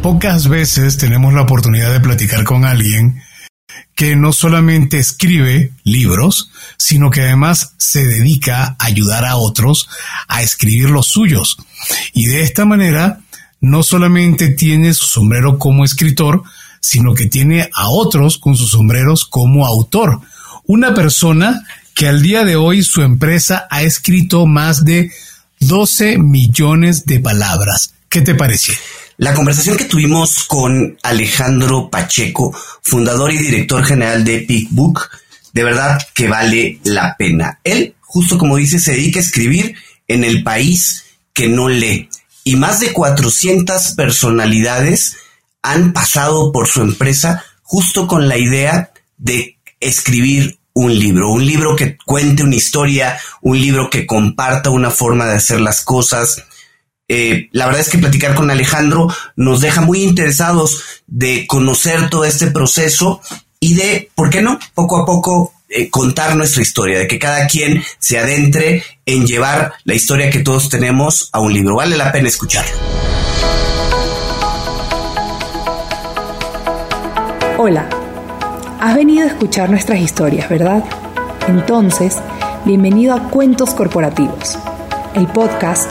Pocas veces tenemos la oportunidad de platicar con alguien que no solamente escribe libros, sino que además se dedica a ayudar a otros a escribir los suyos. Y de esta manera, no solamente tiene su sombrero como escritor, sino que tiene a otros con sus sombreros como autor. Una persona que al día de hoy su empresa ha escrito más de 12 millones de palabras. ¿Qué te parece? La conversación que tuvimos con Alejandro Pacheco, fundador y director general de Epic Book, de verdad que vale la pena. Él, justo como dice, se dedica a escribir en el país que no lee. Y más de 400 personalidades han pasado por su empresa justo con la idea de escribir un libro, un libro que cuente una historia, un libro que comparta una forma de hacer las cosas. Eh, la verdad es que platicar con Alejandro nos deja muy interesados de conocer todo este proceso y de, ¿por qué no? Poco a poco eh, contar nuestra historia, de que cada quien se adentre en llevar la historia que todos tenemos a un libro. Vale la pena escucharlo. Hola. Has venido a escuchar nuestras historias, ¿verdad? Entonces, bienvenido a Cuentos Corporativos, el podcast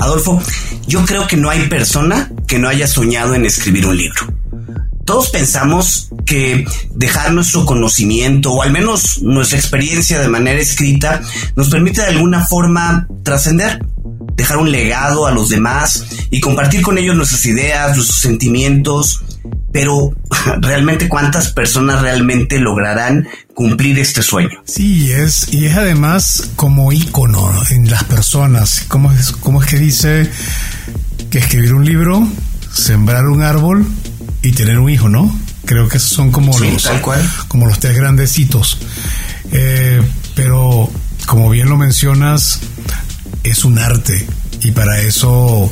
Adolfo, yo creo que no hay persona que no haya soñado en escribir un libro. Todos pensamos que dejar nuestro conocimiento o al menos nuestra experiencia de manera escrita nos permite de alguna forma trascender dejar un legado a los demás y compartir con ellos nuestras ideas, nuestros sentimientos. Pero realmente cuántas personas realmente lograrán cumplir este sueño. Sí, es, y es además como ícono en las personas. ¿Cómo es, cómo es que dice que escribir un libro, sembrar un árbol y tener un hijo, ¿no? Creo que esos son como los tal cual. como los tres grandecitos. Eh, pero como bien lo mencionas, es un arte y para eso,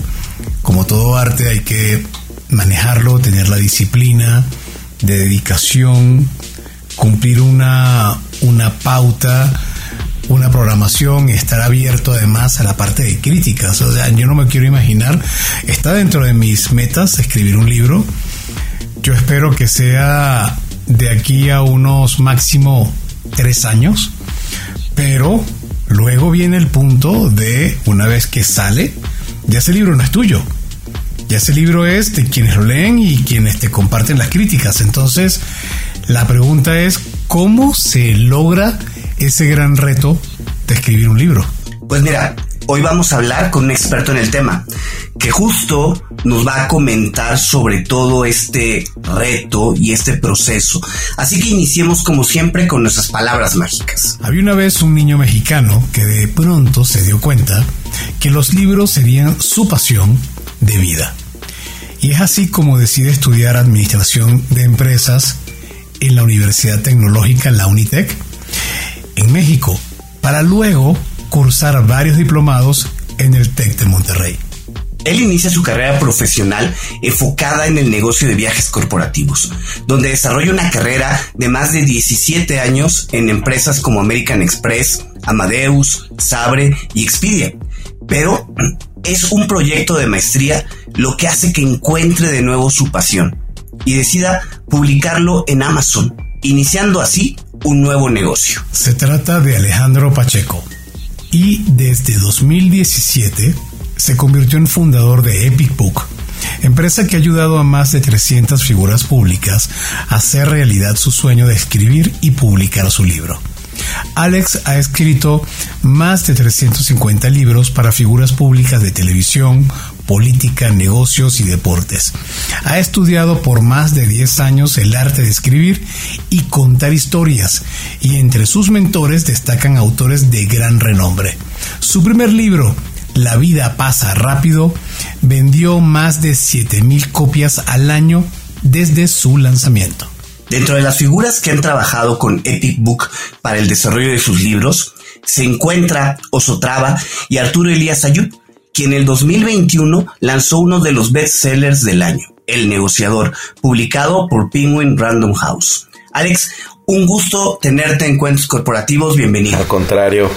como todo arte, hay que manejarlo, tener la disciplina de dedicación, cumplir una, una pauta, una programación, estar abierto además a la parte de críticas. O sea, yo no me quiero imaginar, está dentro de mis metas escribir un libro. Yo espero que sea de aquí a unos máximo tres años, pero Luego viene el punto de, una vez que sale, ya ese libro no es tuyo. Ya ese libro es de quienes lo leen y quienes te comparten las críticas. Entonces, la pregunta es, ¿cómo se logra ese gran reto de escribir un libro? Pues mira, hoy vamos a hablar con un experto en el tema, que justo nos va a comentar sobre todo este reto y este proceso. Así que iniciemos como siempre con nuestras palabras mágicas. Había una vez un niño mexicano que de pronto se dio cuenta que los libros serían su pasión de vida. Y es así como decide estudiar administración de empresas en la Universidad Tecnológica, la Unitec, en México, para luego cursar varios diplomados en el TEC de Monterrey. Él inicia su carrera profesional enfocada en el negocio de viajes corporativos, donde desarrolla una carrera de más de 17 años en empresas como American Express, Amadeus, Sabre y Expedia. Pero es un proyecto de maestría lo que hace que encuentre de nuevo su pasión y decida publicarlo en Amazon, iniciando así un nuevo negocio. Se trata de Alejandro Pacheco y desde 2017 se convirtió en fundador de Epic Book, empresa que ha ayudado a más de 300 figuras públicas a hacer realidad su sueño de escribir y publicar su libro. Alex ha escrito más de 350 libros para figuras públicas de televisión, política, negocios y deportes. Ha estudiado por más de 10 años el arte de escribir y contar historias, y entre sus mentores destacan autores de gran renombre. Su primer libro, la vida pasa rápido, vendió más de 7000 copias al año desde su lanzamiento. Dentro de las figuras que han trabajado con Epic Book para el desarrollo de sus libros, se encuentra Osotrava y Arturo Elías Ayud, quien en el 2021 lanzó uno de los bestsellers del año, El negociador, publicado por Penguin Random House. Alex, un gusto tenerte en Cuentos Corporativos, bienvenido. Al contrario,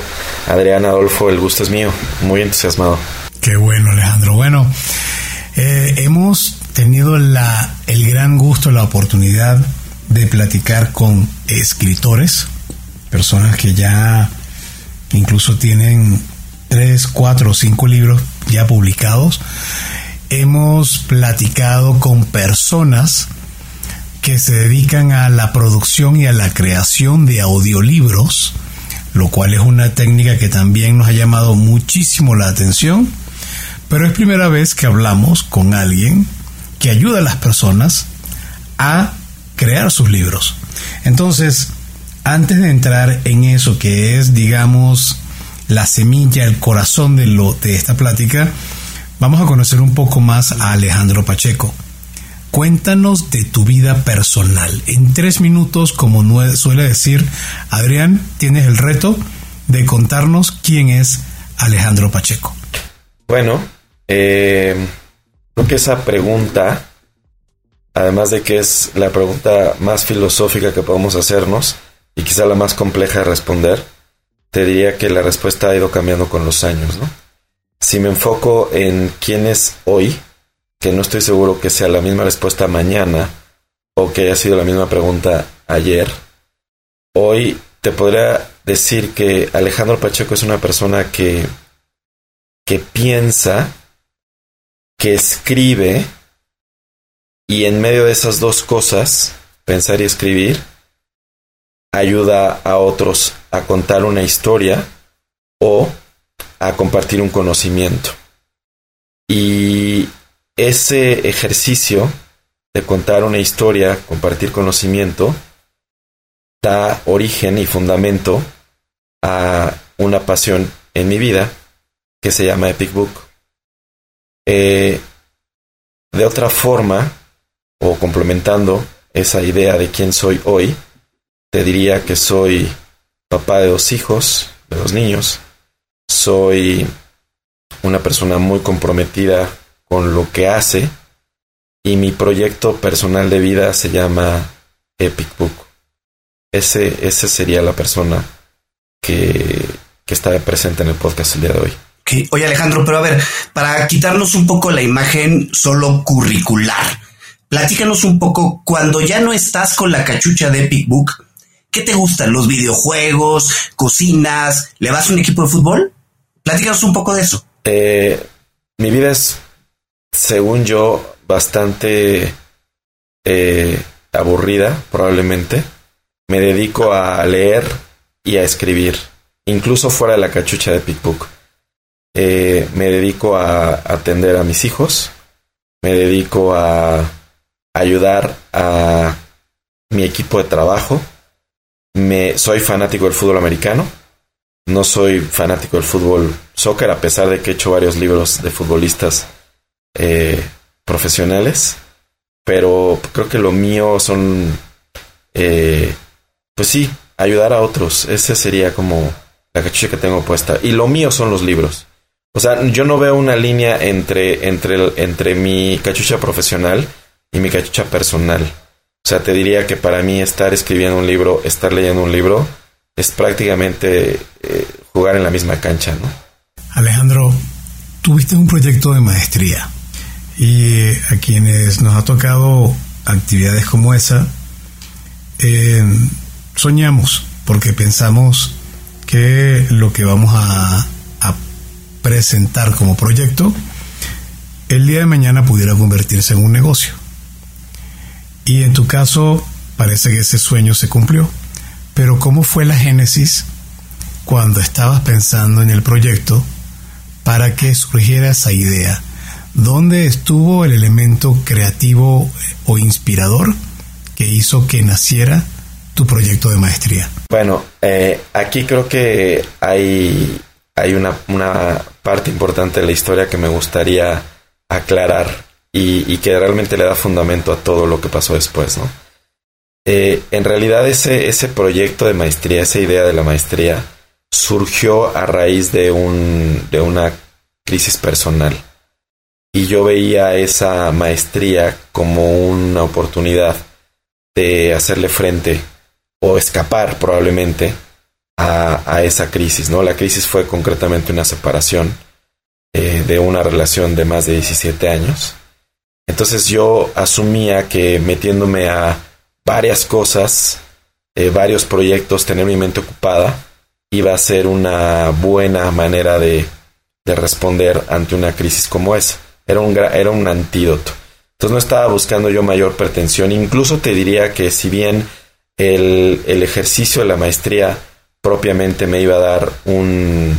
Adrián Adolfo, el gusto es mío, muy entusiasmado. Qué bueno, Alejandro. Bueno, eh, hemos tenido la, el gran gusto, la oportunidad de platicar con escritores, personas que ya incluso tienen tres, cuatro o cinco libros ya publicados. Hemos platicado con personas que se dedican a la producción y a la creación de audiolibros, lo cual es una técnica que también nos ha llamado muchísimo la atención, pero es primera vez que hablamos con alguien que ayuda a las personas a crear sus libros. Entonces, antes de entrar en eso que es, digamos, la semilla, el corazón de, lo, de esta plática, vamos a conocer un poco más a Alejandro Pacheco. Cuéntanos de tu vida personal. En tres minutos, como suele decir Adrián, tienes el reto de contarnos quién es Alejandro Pacheco. Bueno, eh, creo que esa pregunta, además de que es la pregunta más filosófica que podemos hacernos y quizá la más compleja de responder, te diría que la respuesta ha ido cambiando con los años, ¿no? Si me enfoco en quién es hoy, que no estoy seguro que sea la misma respuesta mañana o que haya sido la misma pregunta ayer, hoy te podría decir que Alejandro Pacheco es una persona que, que piensa, que escribe y en medio de esas dos cosas, pensar y escribir, ayuda a otros a contar una historia o a compartir un conocimiento. Y ese ejercicio de contar una historia, compartir conocimiento, da origen y fundamento a una pasión en mi vida que se llama Epic Book. Eh, de otra forma, o complementando esa idea de quién soy hoy, te diría que soy papá de dos hijos, de dos niños. Soy una persona muy comprometida con lo que hace y mi proyecto personal de vida se llama Epic Book. Ese, ese sería la persona que, que está presente en el podcast el día de hoy. Oye Alejandro, pero a ver, para quitarnos un poco la imagen solo curricular, platícanos un poco cuando ya no estás con la cachucha de Epic Book, ¿qué te gustan? ¿Los videojuegos? ¿Cocinas? ¿Le vas a un equipo de fútbol? Platícanos un poco de eso. Eh, mi vida es, según yo, bastante eh, aburrida, probablemente. Me dedico a leer y a escribir, incluso fuera de la cachucha de PicBook. Eh, me dedico a atender a mis hijos, me dedico a ayudar a mi equipo de trabajo, me, soy fanático del fútbol americano. No soy fanático del fútbol soccer, a pesar de que he hecho varios libros de futbolistas eh, profesionales. Pero creo que lo mío son, eh, pues sí, ayudar a otros. Ese sería como la cachucha que tengo puesta. Y lo mío son los libros. O sea, yo no veo una línea entre, entre, entre mi cachucha profesional y mi cachucha personal. O sea, te diría que para mí estar escribiendo un libro, estar leyendo un libro, es prácticamente eh, jugar en la misma cancha, ¿no? Alejandro, tuviste un proyecto de maestría y a quienes nos ha tocado actividades como esa, eh, soñamos porque pensamos que lo que vamos a presentar como proyecto el día de mañana pudiera convertirse en un negocio. Y en tu caso parece que ese sueño se cumplió. Pero ¿cómo fue la génesis cuando estabas pensando en el proyecto para que surgiera esa idea? ¿Dónde estuvo el elemento creativo o inspirador que hizo que naciera tu proyecto de maestría? Bueno, eh, aquí creo que hay, hay una, una parte importante de la historia que me gustaría aclarar y, que realmente le da fundamento a todo lo que pasó después, ¿no? Eh, en realidad ese, ese proyecto de maestría, esa idea de la maestría, surgió a raíz de, un, de una crisis personal. Y yo veía esa maestría como una oportunidad de hacerle frente o escapar probablemente a, esa crisis, ¿no? La crisis fue concretamente una separación eh, de una relación de más de 17 años. Entonces yo asumía que metiéndome a varias cosas, eh, varios proyectos, tener mi mente ocupada, iba a ser una buena manera de, de responder ante una crisis como esa. Era un, era un antídoto. Entonces no estaba buscando yo mayor pretensión. Incluso te diría que si bien el, el ejercicio de la maestría propiamente me iba a dar un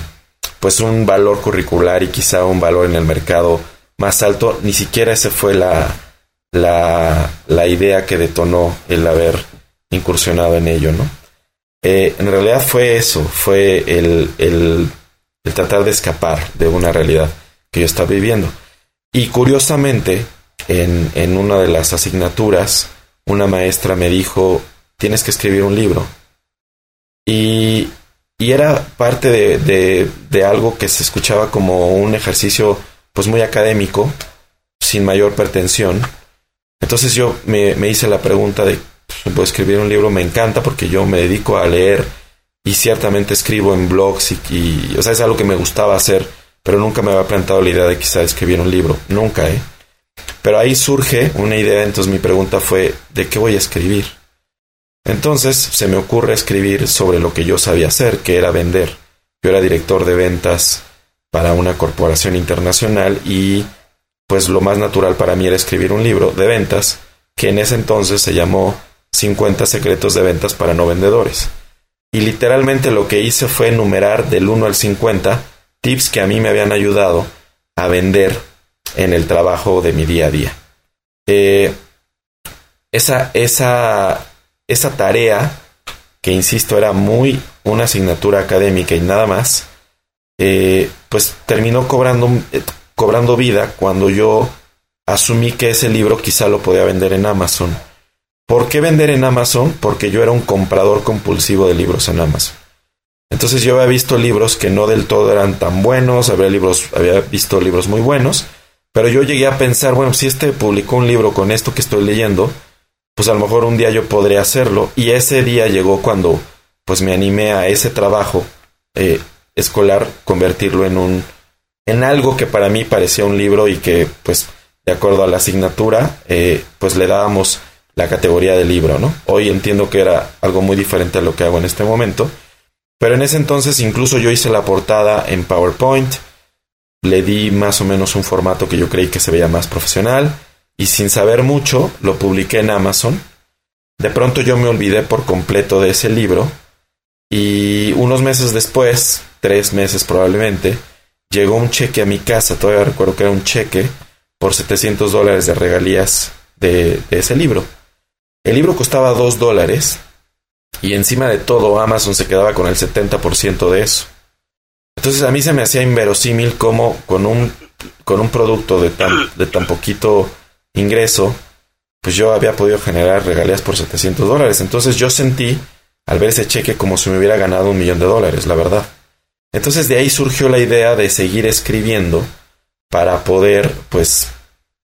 pues un valor curricular y quizá un valor en el mercado más alto, ni siquiera esa fue la, la, la idea que detonó el haber incursionado en ello, ¿no? Eh, en realidad fue eso, fue el, el, el, tratar de escapar de una realidad que yo estaba viviendo. Y curiosamente, en, en una de las asignaturas, una maestra me dijo, tienes que escribir un libro. Y, era parte de, algo que se escuchaba como un ejercicio pues muy académico, sin mayor pretensión. Entonces yo me, hice la pregunta de, pues, ¿puedo escribir un libro? Me encanta porque yo me dedico a leer y ciertamente escribo en blogs y, o sea, es algo que me gustaba hacer, pero nunca me había planteado la idea de quizá escribir un libro, nunca, ¿eh? Pero ahí surge una idea, entonces mi pregunta fue, ¿de qué voy a escribir? Entonces se me ocurre escribir sobre lo que yo sabía hacer, que era vender. Yo era director de ventas para una corporación internacional y pues lo más natural para mí era escribir un libro de ventas que en ese entonces se llamó 50 secretos de ventas para no vendedores. Y literalmente lo que hice fue enumerar del 1 al 50 tips que a mí me habían ayudado a vender en el trabajo de mi día a día. Eh, esa, esa esa tarea, que insisto era muy una asignatura académica y nada más, eh, pues terminó cobrando, eh, cobrando vida cuando yo asumí que ese libro quizá lo podía vender en Amazon. ¿Por qué vender en Amazon? Porque yo era un comprador compulsivo de libros en Amazon. Entonces yo había visto libros que no del todo eran tan buenos, había, libros, había visto libros muy buenos, pero yo llegué a pensar, bueno, si este publicó un libro con esto que estoy leyendo, pues a lo mejor un día yo podré hacerlo. Y ese día llegó cuando pues me animé a ese trabajo eh, escolar, convertirlo en un, en algo que para mí parecía un libro y que pues de acuerdo a la asignatura, eh, pues le dábamos la categoría de libro, ¿no? Hoy entiendo que era algo muy diferente a lo que hago en este momento, pero en ese entonces incluso yo hice la portada en PowerPoint, le di más o menos un formato que yo creí que se veía más profesional, y sin saber mucho lo publiqué en Amazon. De pronto yo me olvidé por completo de ese libro y unos meses después, tres meses probablemente, llegó un cheque a mi casa, todavía recuerdo que era un cheque por 700 dólares de regalías de, ese libro. El libro costaba 2 dólares y encima de todo Amazon se quedaba con el 70% de eso. Entonces a mí se me hacía inverosímil como con un, con un producto de tan, de tan poquito ingreso, pues yo había podido generar regalías por 700 dólares. Entonces yo sentí al ver ese cheque como si me hubiera ganado un millón de dólares, la verdad. Entonces de ahí surgió la idea de seguir escribiendo para poder, pues,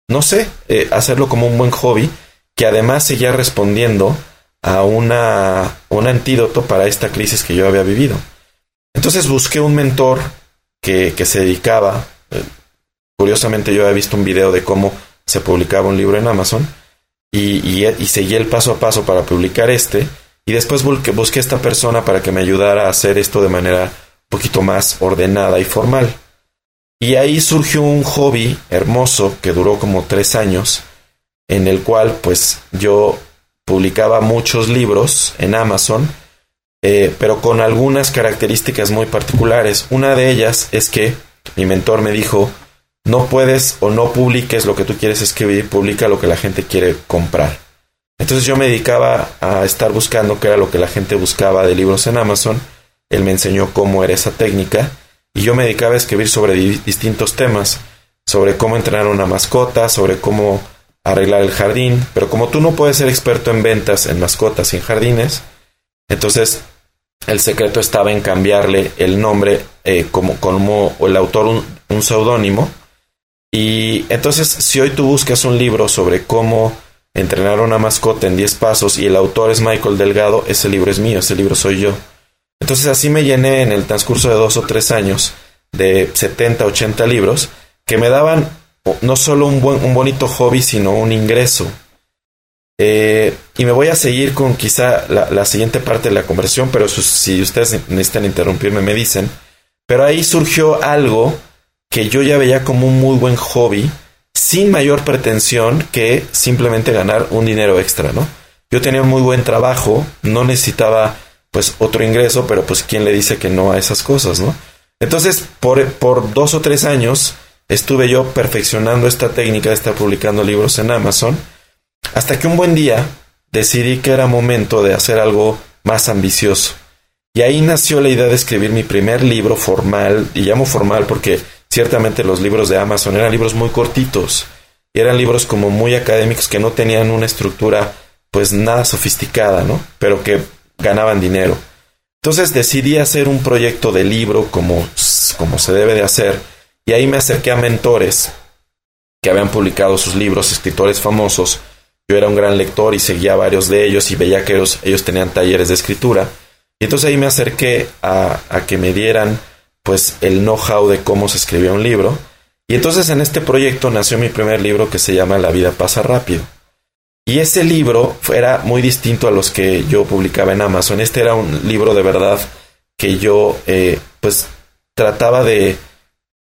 no sé, eh, hacerlo como un buen hobby que además seguía respondiendo a una, un antídoto para esta crisis que yo había vivido. Entonces busqué un mentor que, que se dedicaba, eh, curiosamente yo había visto un video de cómo se publicaba un libro en Amazon y, y, seguí el paso a paso para publicar este y después busqué, busqué esta persona para que me ayudara a hacer esto de manera poquito más ordenada y formal. Y ahí surgió un hobby hermoso que duró como tres años, en el cual pues yo publicaba muchos libros en Amazon, eh, pero con algunas características muy particulares. Una de ellas es que mi mentor me dijo, no puedes o no publiques lo que tú quieres escribir, publica lo que la gente quiere comprar. Entonces yo me dedicaba a estar buscando qué era lo que la gente buscaba de libros en Amazon. Él me enseñó cómo era esa técnica y yo me dedicaba a escribir sobre distintos temas. sobre cómo entrenar una mascota, sobre cómo arreglar el jardín, pero como tú no puedes ser experto en ventas en mascotas y en jardines, entonces el secreto estaba en cambiarle el nombre eh, como, como el autor un, un seudónimo. Y entonces si hoy tú buscas un libro sobre cómo entrenar una mascota en 10 pasos y el autor es Michael Delgado, ese libro es mío, ese libro soy yo. Entonces así me llené en el transcurso de dos o tres años de 70, 80 libros que me daban no solo un, buen, un bonito hobby, sino un ingreso. Eh, y me voy a seguir con quizá la, la, siguiente parte de la conversación, pero si ustedes necesitan interrumpirme, me dicen. Pero ahí surgió algo que yo ya veía como un muy buen hobby, sin mayor pretensión que simplemente ganar un dinero extra, ¿no? Yo tenía un muy buen trabajo, no necesitaba pues otro ingreso, pero pues quién le dice que no a esas cosas, ¿no? Entonces, por, por dos o tres años estuve yo perfeccionando esta técnica de estar publicando libros en Amazon, hasta que un buen día decidí que era momento de hacer algo más ambicioso. Y ahí nació la idea de escribir mi primer libro formal, y llamo formal porque ciertamente los libros de Amazon eran libros muy cortitos, y eran libros como muy académicos que no tenían una estructura pues nada sofisticada, ¿no? Pero que ganaban dinero. Entonces decidí hacer un proyecto de libro como, como se debe de hacer, y ahí me acerqué a mentores que habían publicado sus libros, escritores famosos. Yo era un gran lector y seguía varios de ellos y veía que ellos, ellos tenían talleres de escritura. Y entonces ahí me acerqué a, a que me dieran pues el know-how de cómo se escribía un libro. Y entonces en este proyecto nació mi primer libro que se llama La vida pasa rápido. Y ese libro era muy distinto a los que yo publicaba en Amazon. Este era un libro de verdad que yo eh, pues trataba de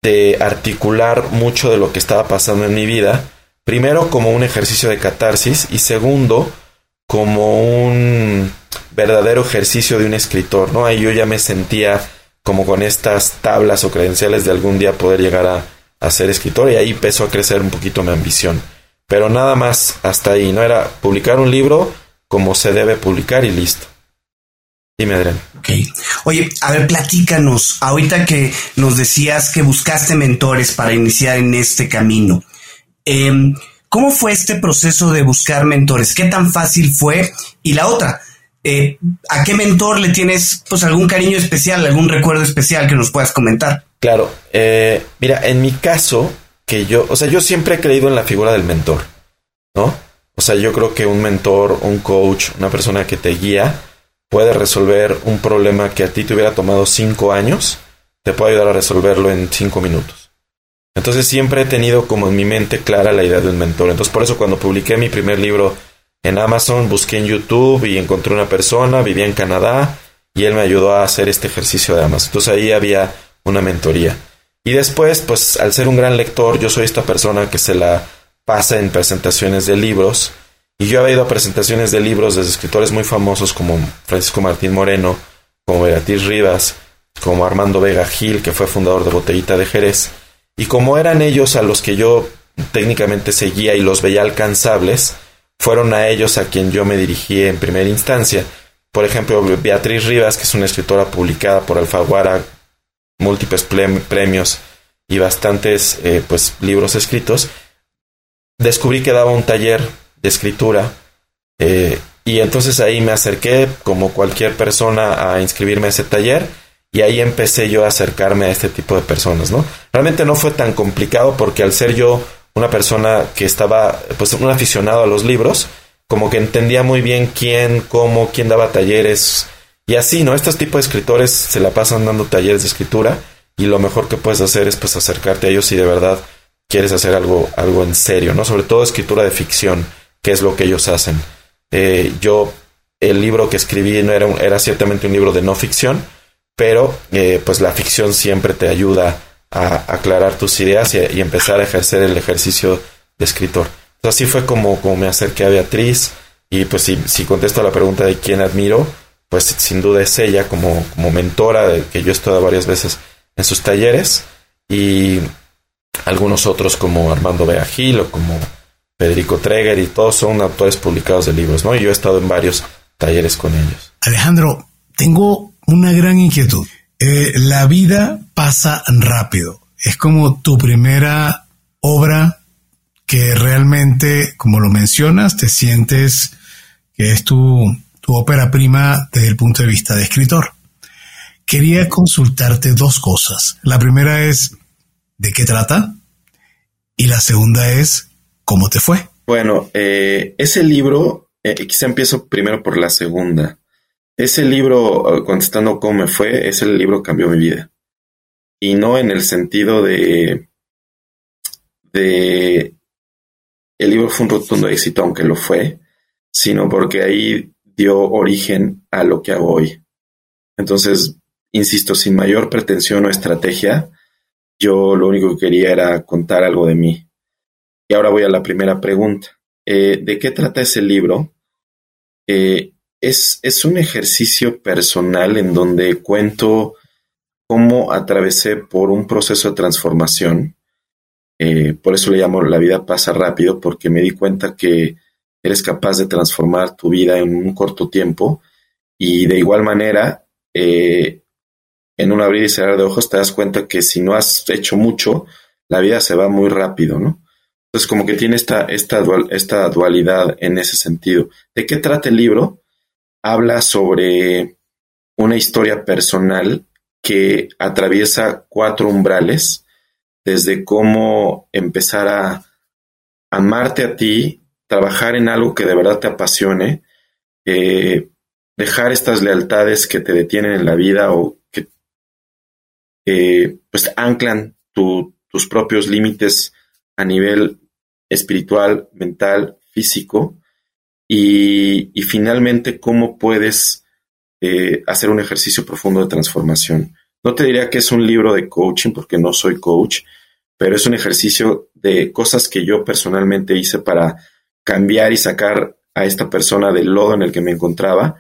de articular mucho de lo que estaba pasando en mi vida. Primero como un ejercicio de catarsis y segundo como un verdadero ejercicio de un escritor, ¿no? Ahí yo ya me sentía como con estas tablas o credenciales de algún día poder llegar a, a ser escritor y ahí empezó a crecer un poquito mi ambición. Pero nada más hasta ahí, ¿no? Era publicar un libro como se debe publicar y listo. Dime, Adrián. Ok. Oye, a ver, platícanos. Ahorita que nos decías que buscaste mentores para iniciar en este camino. Eh, ¿Cómo fue este proceso de buscar mentores? ¿Qué tan fácil fue? Y la otra, eh, ¿a qué mentor le tienes pues algún cariño especial, algún recuerdo especial que nos puedas comentar? Claro. Eh, mira, en mi caso, que yo, o sea, yo siempre he creído en la figura del mentor, ¿no? O sea, yo creo que un mentor, un coach, una persona que te guía, puede resolver un problema que a ti te hubiera tomado cinco años, te puede ayudar a resolverlo en cinco minutos. Entonces siempre he tenido como en mi mente clara la idea de un mentor. Entonces por eso cuando publiqué mi primer libro en Amazon, busqué en YouTube y encontré una persona, vivía en Canadá y él me ayudó a hacer este ejercicio de Amazon. Entonces ahí había una mentoría. Y después, pues al ser un gran lector, yo soy esta persona que se la pasa en presentaciones de libros y yo había ido a presentaciones de libros de escritores muy famosos como Francisco Martín Moreno, como Beatriz Rivas, como Armando Vega Gil, que fue fundador de Botellita de Jerez. Y como eran ellos a los que yo técnicamente seguía y los veía alcanzables, fueron a ellos a quien yo me dirigí en primera instancia. Por ejemplo, Beatriz Rivas, que es una escritora publicada por Alfaguara, múltiples premios y bastantes eh, pues, libros escritos, descubrí que daba un taller de escritura. Eh, y entonces ahí me acerqué, como cualquier persona, a inscribirme a ese taller. Y ahí empecé yo a acercarme a este tipo de personas, ¿no? Realmente no fue tan complicado porque al ser yo una persona que estaba, pues un aficionado a los libros, como que entendía muy bien quién, cómo, quién daba talleres y así, ¿no? Estos tipos de escritores se la pasan dando talleres de escritura y lo mejor que puedes hacer es pues acercarte a ellos si de verdad quieres hacer algo, algo en serio, ¿no? Sobre todo escritura de ficción qué es lo que ellos hacen. Eh, yo, el libro que escribí no era, era ciertamente un libro de no ficción, pero eh, pues la ficción siempre te ayuda a aclarar tus ideas y, empezar a ejercer el ejercicio de escritor. así fue como, como me acerqué a Beatriz y pues si, si contesto a la pregunta de quién admiro, pues sin duda es ella como, como mentora que yo he estado varias veces en sus talleres y algunos otros como Armando Beagil o como Federico Treger y todos son autores publicados de libros, ¿no? Y yo he estado en varios talleres con ellos. Alejandro, tengo una gran inquietud. Eh, la vida pasa rápido. Es como tu primera obra que realmente, como lo mencionas, te sientes que es tu, tu ópera prima desde el punto de vista de escritor. Quería consultarte dos cosas. La primera es, ¿de qué trata? Y la segunda es, ¿cómo te fue? Bueno, eh, ese libro, eh, quizá empiezo primero por la segunda. Ese libro, eh, contestando cómo me fue, ese libro cambió mi vida. Y no en el sentido de, de, el libro fue un rotundo éxito, aunque lo fue, sino porque ahí dio origen a lo que hago hoy. Entonces, insisto, sin mayor pretensión o estrategia, yo lo único que quería era contar algo de mí. Y ahora voy a la primera pregunta. Eh, ¿De qué trata ese libro? Eh, es, es, un ejercicio personal en donde cuento cómo atravesé por un proceso de transformación. Eh, por eso le llamo La vida pasa rápido, porque me di cuenta que eres capaz de transformar tu vida en un corto tiempo y de igual manera en un abrir y cerrar de ojos te das cuenta que si no has hecho mucho, la vida se va muy rápido, ¿no? Entonces, como que tiene esta, esta, esta dualidad en ese sentido. ¿De qué trata el libro? Habla sobre una historia personal que atraviesa cuatro umbrales, desde cómo empezar a amarte a ti, trabajar en algo que de verdad te apasione, eh, dejar estas lealtades que te detienen en la vida o pues anclan tus propios límites a nivel espiritual, mental, físico y, finalmente cómo puedes eh, hacer un ejercicio profundo de transformación. No te diría que es un libro de coaching porque no soy coach, pero es un ejercicio de cosas que yo personalmente hice para cambiar y sacar a esta persona del lodo en el que me encontraba,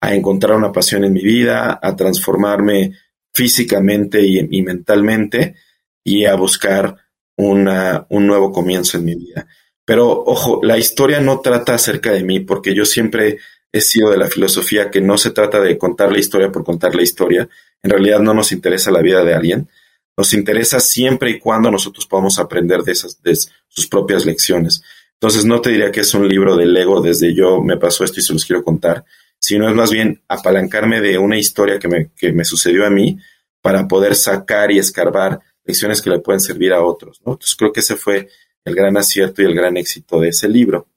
a encontrar una pasión en mi vida, a transformarme físicamente y, mentalmente y a buscar una, un nuevo comienzo en mi vida. Pero ojo, la historia no trata acerca de mí, porque yo siempre he sido de la filosofía que no se trata de contar la historia por contar la historia. En realidad no nos interesa la vida de alguien. Nos interesa siempre y cuando nosotros podamos aprender de, esas, de sus propias lecciones. Entonces no te diría que es un libro del ego desde yo me pasó esto y se los quiero contar, sino es más bien apalancarme de una historia que me, que me sucedió a mí para poder sacar y escarbar lecciones que le pueden servir a otros. Entonces creo que ese fue el gran acierto y el gran éxito de ese libro.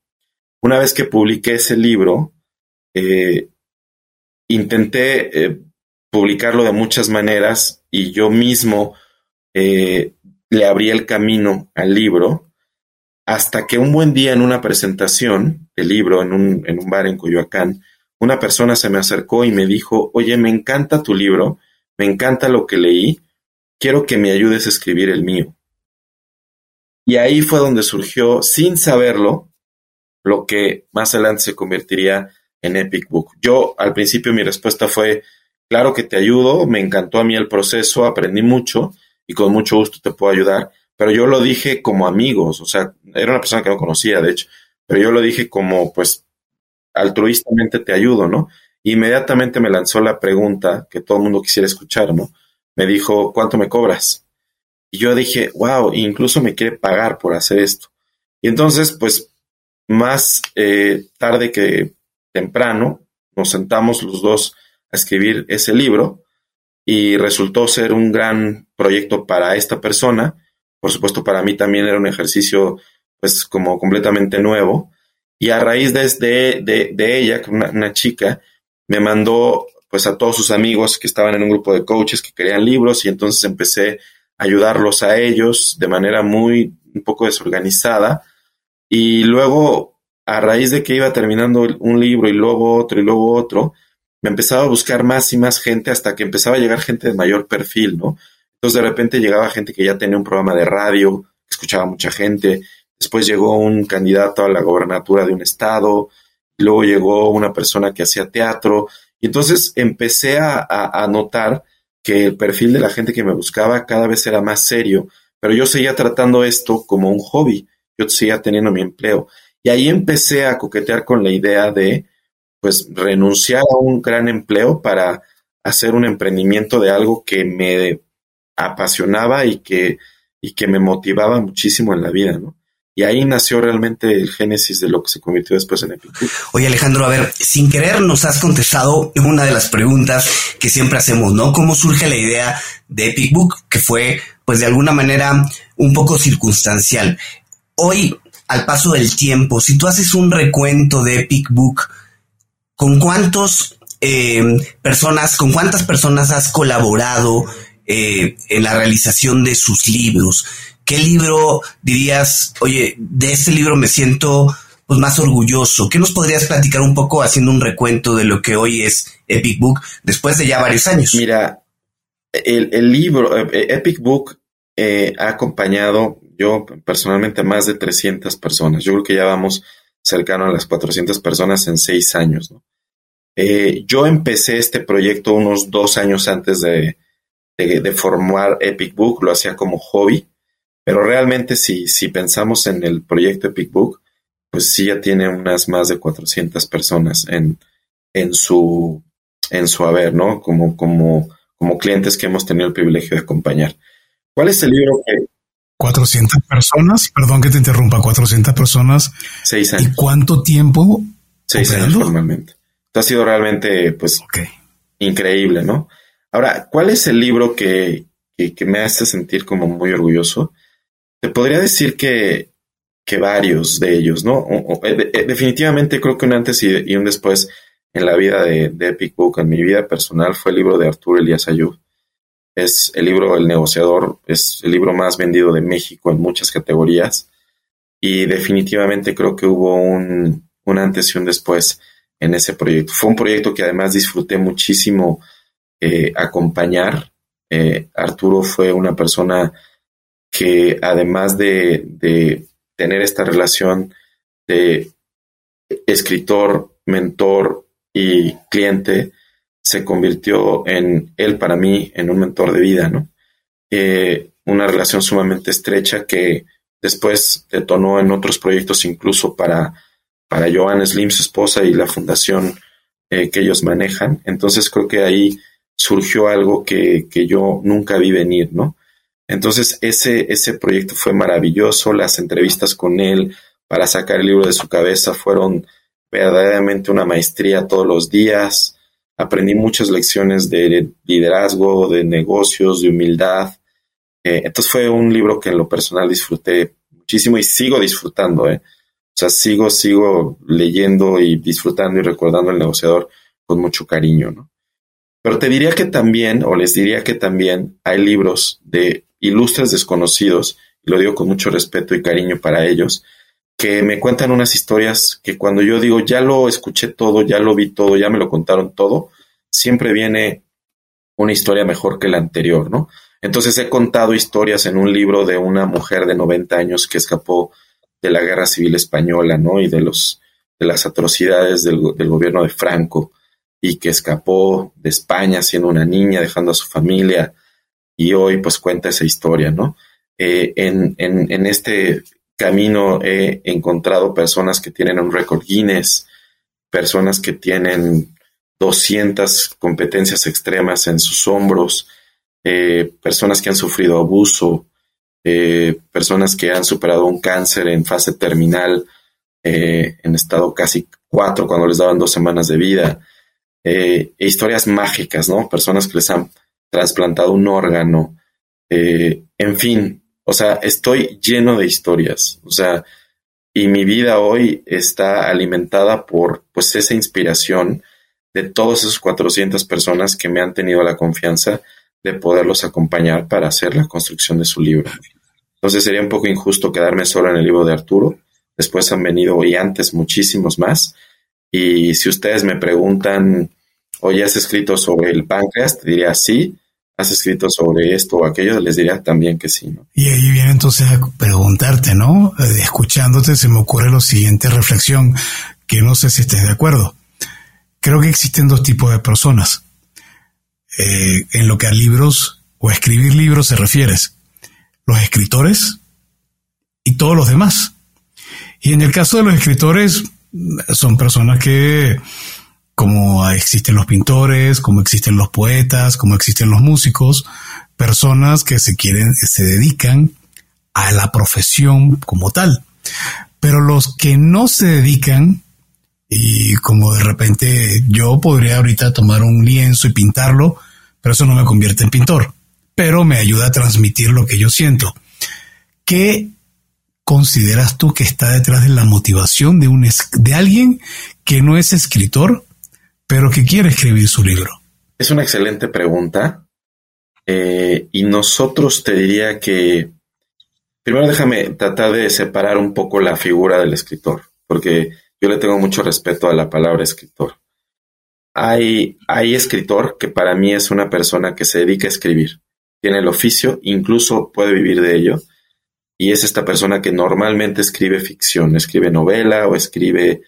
Una vez que publiqué ese libro, eh, intenté eh, publicarlo de muchas maneras y yo mismo eh, le abrí el camino al libro hasta que un buen día en una presentación del libro en un, en un bar en Coyoacán, una persona se me acercó y me dijo, oye, me encanta tu libro, me encanta lo que leí, quiero que me ayudes a escribir el mío. Y ahí fue donde surgió, sin saberlo, lo que más adelante se convertiría en Epic Book. Yo al principio mi respuesta fue, claro que te ayudo, me encantó a mí el proceso, aprendí mucho y con mucho gusto te puedo ayudar, pero yo lo dije como amigos, o sea, era una persona que no conocía, de hecho, pero yo lo dije como, pues, altruistamente te ayudo, ¿no? Inmediatamente me lanzó la pregunta que todo el mundo quisiera escuchar, ¿no? Me dijo, ¿cuánto me cobras? Y yo dije, wow, incluso me quiere pagar por hacer esto. Y entonces, pues, más eh, tarde que temprano, nos sentamos los dos a escribir ese libro y resultó ser un gran proyecto para esta persona. Por supuesto, para mí también era un ejercicio, pues, como completamente nuevo y a raíz de, de, de, ella, una, una, chica, me mandó pues a todos sus amigos que estaban en un grupo de coaches que querían libros y entonces empecé a ayudarlos a ellos de manera muy un poco desorganizada y luego a raíz de que iba terminando un libro y luego otro y luego otro, me empezaba a buscar más y más gente hasta que empezaba a llegar gente de mayor perfil, ¿no? Entonces de repente llegaba gente que ya tenía un programa de radio, escuchaba mucha gente, Después llegó un candidato a la gobernatura de un estado, luego llegó una persona que hacía teatro, y entonces empecé a, notar que el perfil de la gente que me buscaba cada vez era más serio, pero yo seguía tratando esto como un hobby, yo seguía teniendo mi empleo. Y ahí empecé a coquetear con la idea de, pues, renunciar a un gran empleo para hacer un emprendimiento de algo que me apasionaba y que y que me motivaba muchísimo en la vida, ¿no? Y ahí nació realmente el génesis de lo que se convirtió después en Epic. Oye Alejandro, a ver, sin querer nos has contestado una de las preguntas que siempre hacemos, ¿no? ¿Cómo surge la idea de Epic Book? Que fue, pues de alguna manera, un poco circunstancial. Hoy, al paso del tiempo, si tú haces un recuento de Epic Book, ¿con cuántos eh, personas, con cuántas personas has colaborado eh, en la realización de sus libros? ¿Qué libro dirías, oye, de este libro me siento pues, más orgulloso? ¿Qué nos podrías platicar un poco haciendo un recuento de lo que hoy es Epic Book después de ya varios años? Mira, el, libro, eh, Epic Book, eh, ha acompañado yo personalmente a más de 300 personas. Yo creo que ya vamos cercano a las 400 personas en seis años. Eh, yo empecé este proyecto unos dos años antes de formar Epic Book, lo hacía como hobby. Pero realmente si, si pensamos en el proyecto Epic Book, pues sí ya tiene unas más de 400 personas en, en, su, en su haber, ¿no? Como, como, como clientes que hemos tenido el privilegio de acompañar. ¿Cuál es el libro que... 400 personas, perdón que te interrumpa, 400 personas. Seis años. ¿Y cuánto tiempo? Seis años formalmente. Esto ha sido realmente, pues, increíble, ¿no? Ahora, ¿cuál es el libro que, que, que, me hace sentir como muy orgulloso? Te podría decir que, que varios de ellos, ¿no? Eh, eh, definitivamente creo que un antes y, un después en la vida de, Epic Book, en mi vida personal, fue el libro de Arturo Elías Ayub. Es el libro El negociador, es el libro más vendido de México en muchas categorías y definitivamente creo que hubo un, un antes y un después en ese proyecto. Fue un proyecto que además disfruté muchísimo eh, acompañar. Arturo fue una persona que además de, tener esta relación de escritor, mentor y cliente, se convirtió en él para mí en un mentor de vida, ¿no? Eh, una relación sumamente estrecha que después detonó en otros proyectos, incluso para, para Joan Slim, su esposa, y la fundación eh, que ellos manejan. Entonces creo que ahí surgió algo que, que yo nunca vi venir, ¿no? Entonces ese, ese proyecto fue maravilloso, las entrevistas con él para sacar el libro de su cabeza fueron verdaderamente una maestría todos los días. Aprendí muchas lecciones de liderazgo, de negocios, de humildad. Eh, entonces fue un libro que en lo personal disfruté muchísimo y sigo disfrutando. Eh. O sea, sigo, sigo leyendo y disfrutando y recordando el negociador con mucho cariño, ¿no? Pero te diría que también, o les diría que también hay libros de ilustres desconocidos, y lo digo con mucho respeto y cariño para ellos, que me cuentan unas historias que cuando yo digo ya lo escuché todo, ya lo vi todo, ya me lo contaron todo, siempre viene una historia mejor que la anterior, ¿no? Entonces he contado historias en un libro de una mujer de 90 años que escapó de la guerra civil española, ¿no? Y de los de las atrocidades del, del gobierno de Franco y que escapó de España siendo una niña, dejando a su familia, y hoy pues cuenta esa historia, ¿no? Eh, en, en, este camino he encontrado personas que tienen un récord Guinness, personas que tienen 200 competencias extremas en sus hombros, eh, personas que han sufrido abuso, eh, personas que han superado un cáncer en fase terminal, en estado casi cuatro cuando les daban dos semanas de vida, e historias mágicas, ¿no? Personas que les han trasplantado un órgano, eh, en fin, o sea, estoy lleno de historias, o sea, y mi vida hoy está alimentada por pues esa inspiración de todas esas 400 personas que me han tenido la confianza de poderlos acompañar para hacer la construcción de su libro. Entonces sería un poco injusto quedarme solo en el libro de Arturo. Después han venido y antes muchísimos más. Y si ustedes me preguntan, oye, ¿has escrito sobre el páncreas? Te diría sí has escrito sobre esto o aquello, les diría también que sí. ¿no? Y ahí viene entonces a preguntarte, ¿no? Eh, escuchándote se me ocurre la siguiente reflexión, que no sé si estés de acuerdo. Creo que existen dos tipos de personas. Eh, en lo que a libros o a escribir libros se refieres. Los escritores y todos los demás. Y en el caso de los escritores, son personas que como existen los pintores, como existen los poetas, como existen los músicos, personas que se quieren, se dedican a la profesión como tal. Pero los que no se dedican, y como de repente yo podría ahorita tomar un lienzo y pintarlo, pero eso no me convierte en pintor, pero me ayuda a transmitir lo que yo siento. ¿Qué consideras tú que está detrás de la motivación de, un, de alguien que no es escritor, pero que quiere escribir su libro? Es una excelente pregunta. Eh, y nosotros te diría que primero déjame tratar de separar un poco la figura del escritor, porque yo le tengo mucho respeto a la palabra escritor. Hay, hay escritor que para mí es una persona que se dedica a escribir, tiene el oficio, incluso puede vivir de ello, y es esta persona que normalmente escribe ficción, escribe novela o escribe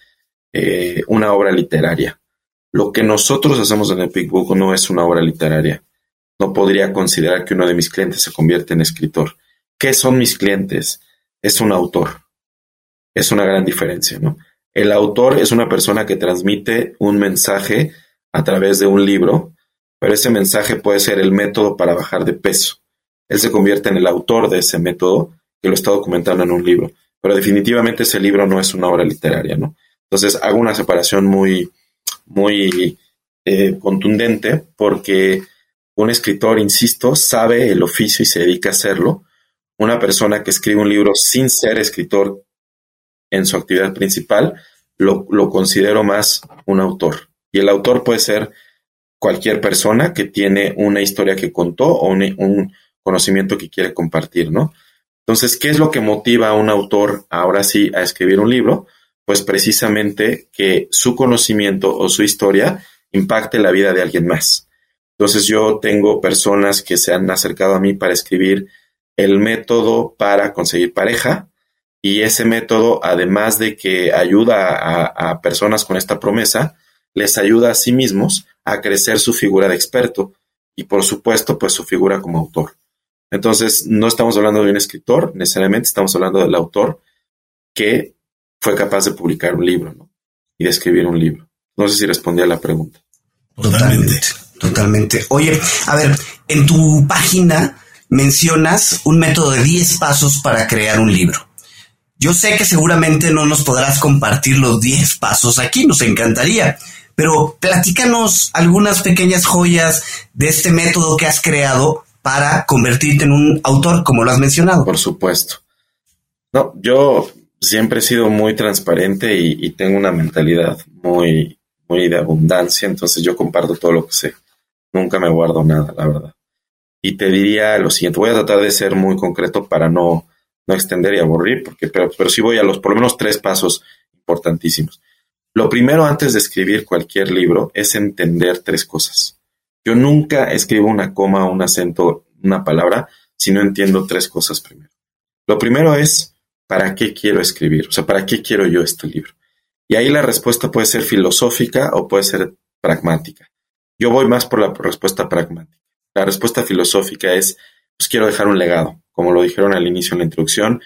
eh, una obra literaria. Lo que nosotros hacemos en Epic Book no es una obra literaria. No podría considerar que uno de mis clientes se convierte en escritor. ¿Qué son mis clientes? Es un autor. Es una gran diferencia, ¿no? El autor es una persona que transmite un mensaje a través de un libro, pero ese mensaje puede ser el método para bajar de peso. Él se convierte en el autor de ese método que lo está documentando en un libro, pero definitivamente ese libro no es una obra literaria, ¿no? Entonces hago una separación muy, muy eh, contundente porque un escritor, insisto, sabe el oficio y se dedica a hacerlo. Una persona que escribe un libro sin ser escritor en su actividad principal, lo, considero más un autor. Y el autor puede ser cualquier persona que tiene una historia que contó o un, un conocimiento que quiere compartir, ¿no? Entonces, ¿qué es lo que motiva a un autor ahora sí a escribir un libro? Pues precisamente que su conocimiento o su historia impacte la vida de alguien más. Entonces yo tengo personas que se han acercado a mí para escribir el método para conseguir pareja y ese método, además de que ayuda a, personas con esta promesa, les ayuda a sí mismos a crecer su figura de experto y por supuesto pues su figura como autor. Entonces no estamos hablando de un escritor necesariamente, estamos hablando del autor que fue capaz de publicar un libro y de escribir un libro. No sé si respondí a la pregunta. Totalmente, totalmente. Oye, a ver, en tu página mencionas un método de 10 pasos para crear un libro. Yo sé que seguramente no nos podrás compartir los 10 pasos aquí, nos encantaría, pero platícanos algunas pequeñas joyas de este método que has creado para convertirte en un autor, como lo has mencionado. Por supuesto. No, yo siempre he sido muy transparente y, tengo una mentalidad muy, muy de abundancia, entonces yo comparto todo lo que sé. Nunca me guardo nada, la verdad. Y te diría lo siguiente, voy a tratar de ser muy concreto para no, no extender y aburrir, porque, pero, pero sí voy a los por lo menos tres pasos importantísimos. Lo primero antes de escribir cualquier libro es entender tres cosas. Yo nunca escribo una coma, un acento, una palabra, si no entiendo tres cosas primero. Lo primero es ¿para qué quiero escribir? O sea, ¿para qué quiero yo este libro? Y ahí la respuesta puede ser filosófica o puede ser pragmática. Yo voy más por la respuesta pragmática. La respuesta filosófica es, pues quiero dejar un legado, como lo dijeron al inicio en la introducción,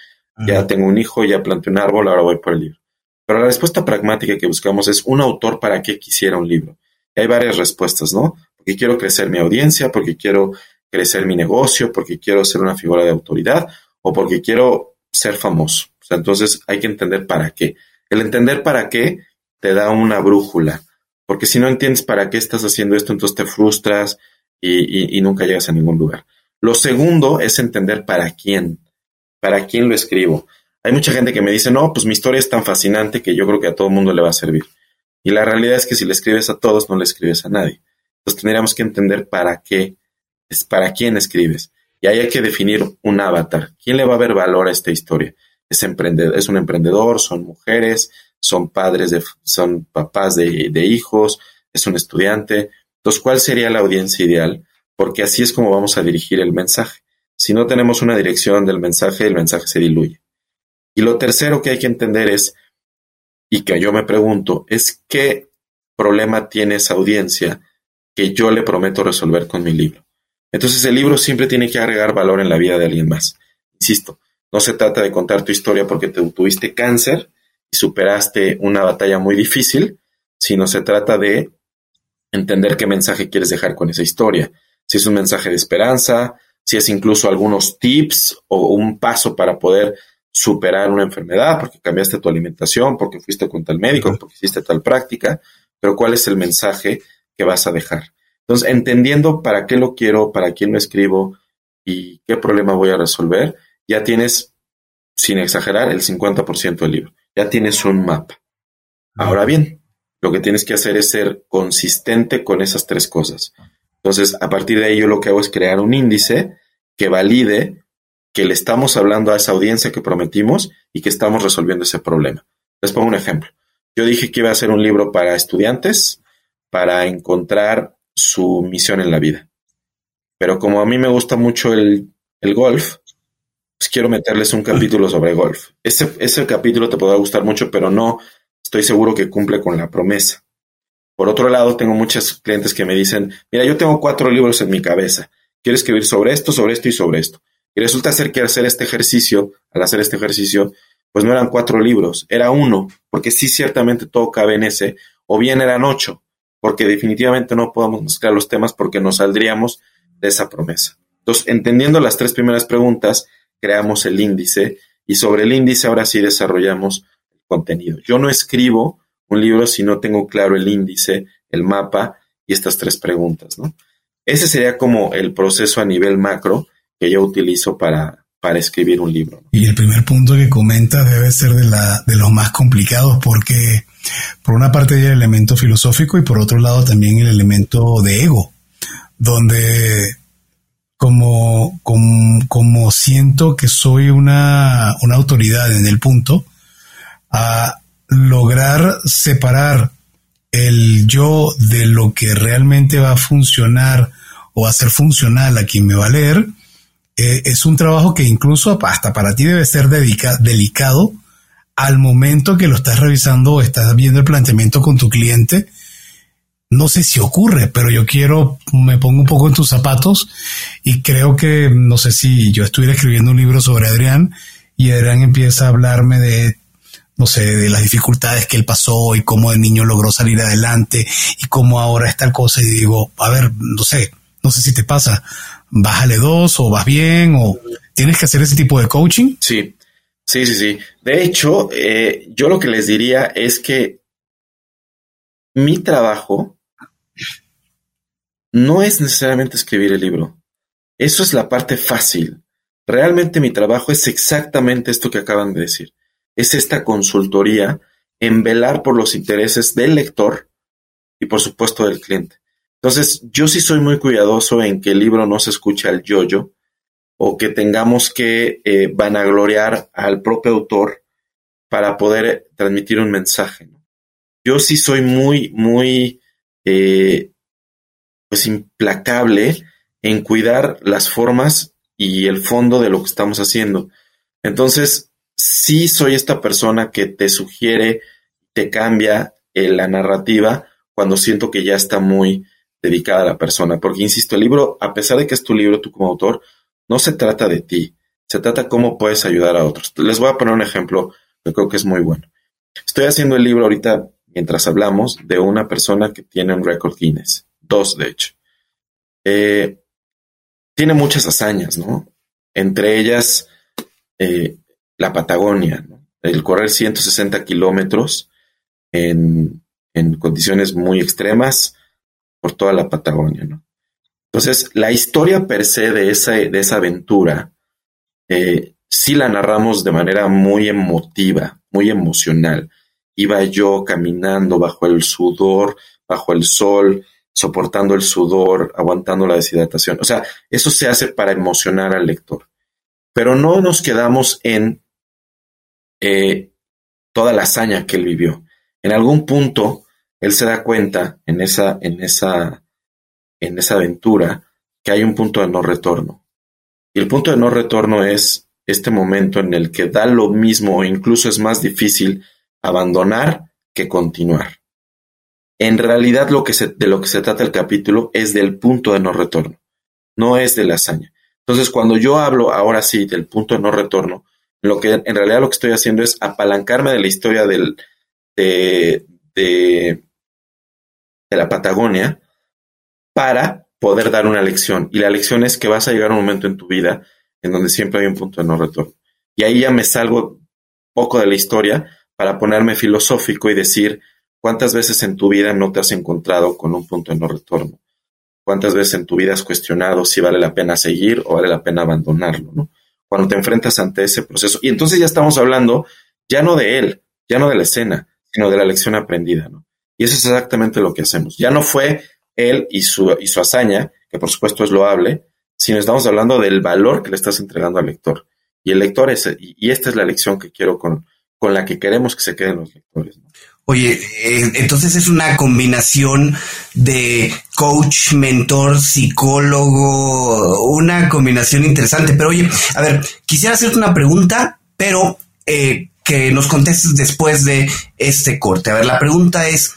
ya tengo un hijo, ya planté un árbol, ahora voy por el libro. Pero la respuesta pragmática que buscamos es un autor para qué quisiera un libro. Y hay varias respuestas, ¿no? Porque quiero crecer mi audiencia, porque quiero crecer mi negocio, porque quiero ser una figura de autoridad o porque quiero ser famoso. O sea, entonces hay que entender para qué. El entender para qué te da una brújula, porque si no entiendes para qué estás haciendo esto, entonces te frustras y, nunca llegas a ningún lugar. Lo segundo es entender para quién, para quién lo escribo. Hay mucha gente que me dice, no, pues mi historia es tan fascinante que yo creo que a todo el mundo le va a servir. Y la realidad es que si le escribes a todos, no le escribes a nadie. Entonces tendríamos que entender para qué, es para quién escribes. Y ahí hay que definir un avatar. ¿Quién le va a ver valor a esta historia? ¿Es, emprendedor, es un emprendedor? ¿Son mujeres? ¿Son padres? De, ¿Son papás de, de hijos? ¿Es un estudiante? Entonces, ¿cuál sería la audiencia ideal? Porque así es como vamos a dirigir el mensaje. Si no tenemos una dirección del mensaje, el mensaje se diluye. Y lo tercero que hay que entender es, y que yo me pregunto, es qué problema tiene esa audiencia que yo le prometo resolver con mi libro. Entonces el libro siempre tiene que agregar valor en la vida de alguien más. Insisto, no se trata de contar tu historia porque te tuviste cáncer y superaste una batalla muy difícil, sino se trata de entender qué mensaje quieres dejar con esa historia. Si es un mensaje de esperanza, si es incluso algunos tips o un paso para poder superar una enfermedad, porque cambiaste tu alimentación, porque fuiste con tal médico, porque hiciste tal práctica, pero cuál es el mensaje vas a dejar. Entonces, entendiendo para qué lo quiero, para quién lo escribo y qué problema voy a resolver, ya tienes, sin exagerar, el 50% del libro. Ya tienes un mapa. Ahora bien, lo que tienes que hacer es ser consistente con esas tres cosas. Entonces, a partir de ahí, yo lo que hago es crear un índice que valide que le estamos hablando a esa audiencia que prometimos y que estamos resolviendo ese problema. Les pongo un ejemplo. Yo dije que iba a hacer un libro para estudiantes para encontrar su misión en la vida. Pero como a mí me gusta mucho el, golf, pues quiero meterles un capítulo sobre golf. Ese, ese capítulo te podrá gustar mucho, pero no estoy seguro que cumple con la promesa. Por otro lado, tengo muchos clientes que me dicen, mira, yo tengo cuatro libros en mi cabeza. Quiero escribir sobre esto, sobre esto y sobre esto. Y resulta ser que hacer este ejercicio, al hacer este ejercicio, pues no eran cuatro libros, era uno, porque sí ciertamente todo cabe en ese, o bien eran ocho, porque definitivamente no podemos mezclar los temas porque nos saldríamos de esa promesa. Entonces, entendiendo las tres primeras preguntas, creamos el índice y sobre el índice ahora sí desarrollamos el contenido. Yo no escribo un libro si no tengo claro el índice, el mapa y estas tres preguntas. Ese sería como el proceso a nivel macro que yo utilizo para, para escribir un libro. Y el primer punto que comentas debe ser de, la, de los más complicados porque por una parte hay el elemento filosófico y por otro lado también el elemento de ego, donde como, como, siento que soy una, una autoridad en el punto, a lograr separar el yo de lo que realmente va a funcionar o hacer funcional a quien me va a leer, eh, es un trabajo que incluso hasta para ti debe ser delicado al momento que lo estás revisando o estás viendo el planteamiento con tu cliente. No sé si ocurre, pero yo quiero, me pongo un poco en tus zapatos y creo que, no sé si yo estuviera escribiendo un libro sobre Adrián y Adrián empieza a hablarme de no sé, de las dificultades que él pasó y cómo el niño logró salir adelante y cómo ahora es tal cosa y digo, a ver, no sé, no sé si te pasa, bájale dos o vas bien o tienes que hacer ese tipo de coaching. Sí, sí, sí, sí. De hecho, eh, yo lo que les diría es que mi trabajo no es necesariamente escribir el libro. Eso es la parte fácil. Realmente mi trabajo es exactamente esto que acaban de decir. Es esta consultoría en velar por los intereses del lector y por supuesto del cliente. Entonces, yo sí soy muy cuidadoso en que el libro no se escuche al yoyo o que tengamos que eh, vanagloriar al propio autor para poder transmitir un mensaje. Yo sí soy muy, muy, eh, pues implacable en cuidar las formas y el fondo de lo que estamos haciendo. Entonces, sí soy esta persona que te sugiere, te cambia eh, la narrativa cuando siento que ya está muy dedicada a la persona. Porque, insisto, el libro, a pesar de que es tu libro, tú como autor, no se trata de ti, se trata cómo puedes ayudar a otros. Les voy a poner un ejemplo que creo que es muy bueno. Estoy haciendo el libro ahorita, mientras hablamos, de una persona que tiene un récord Guinness, dos de hecho. Eh, tiene muchas hazañas, ¿no? Entre ellas, eh, la Patagonia, el correr 160 kilómetros en, en condiciones muy extremas, por toda la Patagonia, ¿no? Entonces, la historia per se de esa, esa aventura, eh, sí la narramos de manera muy emotiva, muy emocional. Iba yo caminando bajo el sudor, bajo el sol, soportando el sudor, aguantando la deshidratación. O sea, eso se hace para emocionar al lector. Pero no nos quedamos en eh, toda la hazaña que él vivió. En algún punto él se da cuenta en esa, en esa, en esa aventura que hay un punto de no retorno. Y el punto de no retorno es este momento en el que da lo mismo o incluso es más difícil abandonar que continuar. En realidad lo que de lo que se trata el capítulo es del punto de no retorno, no es de la hazaña. Entonces cuando yo hablo ahora sí del punto de no retorno, lo que en realidad lo que estoy haciendo es apalancarme de la historia del, de, de, de la Patagonia para poder dar una lección. Y la lección es que vas a llegar a un momento en tu vida en donde siempre hay un punto de no retorno. Y ahí ya me salgo poco de la historia para ponerme filosófico y decir cuántas veces en tu vida no te has encontrado con un punto de no retorno. Cuántas veces en tu vida has cuestionado si vale la pena seguir o vale la pena abandonarlo, ¿no? Cuando te enfrentas ante ese proceso. Y entonces ya estamos hablando ya no de él, ya no de la escena, sino de la lección aprendida, ¿no? Y eso es exactamente lo que hacemos. Ya no fue él y su, y su hazaña, que por supuesto es loable, sino estamos hablando del valor que le estás entregando al lector. Y el lector es, y esta es la lección que quiero con, con la que queremos que se queden los lectores. Oye, eh, entonces es una combinación de coach, mentor, psicólogo, una combinación interesante. Pero oye, a ver, quisiera hacerte una pregunta, pero eh, que nos contestes después de este corte. A ver, la pregunta es,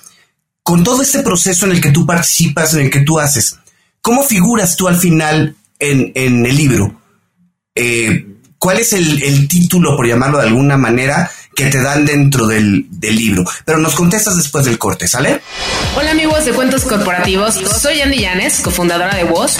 con todo este proceso en el que tú participas, en el que tú haces, ¿cómo figuras tú al final en, el libro? Eh, ¿Cuál es el, título, por llamarlo de alguna manera, que te dan dentro del, del, libro? Pero nos contestas después del corte, ¿sale? Hola amigos de Cuentos Corporativos, soy Andy Llanes, cofundadora de Voz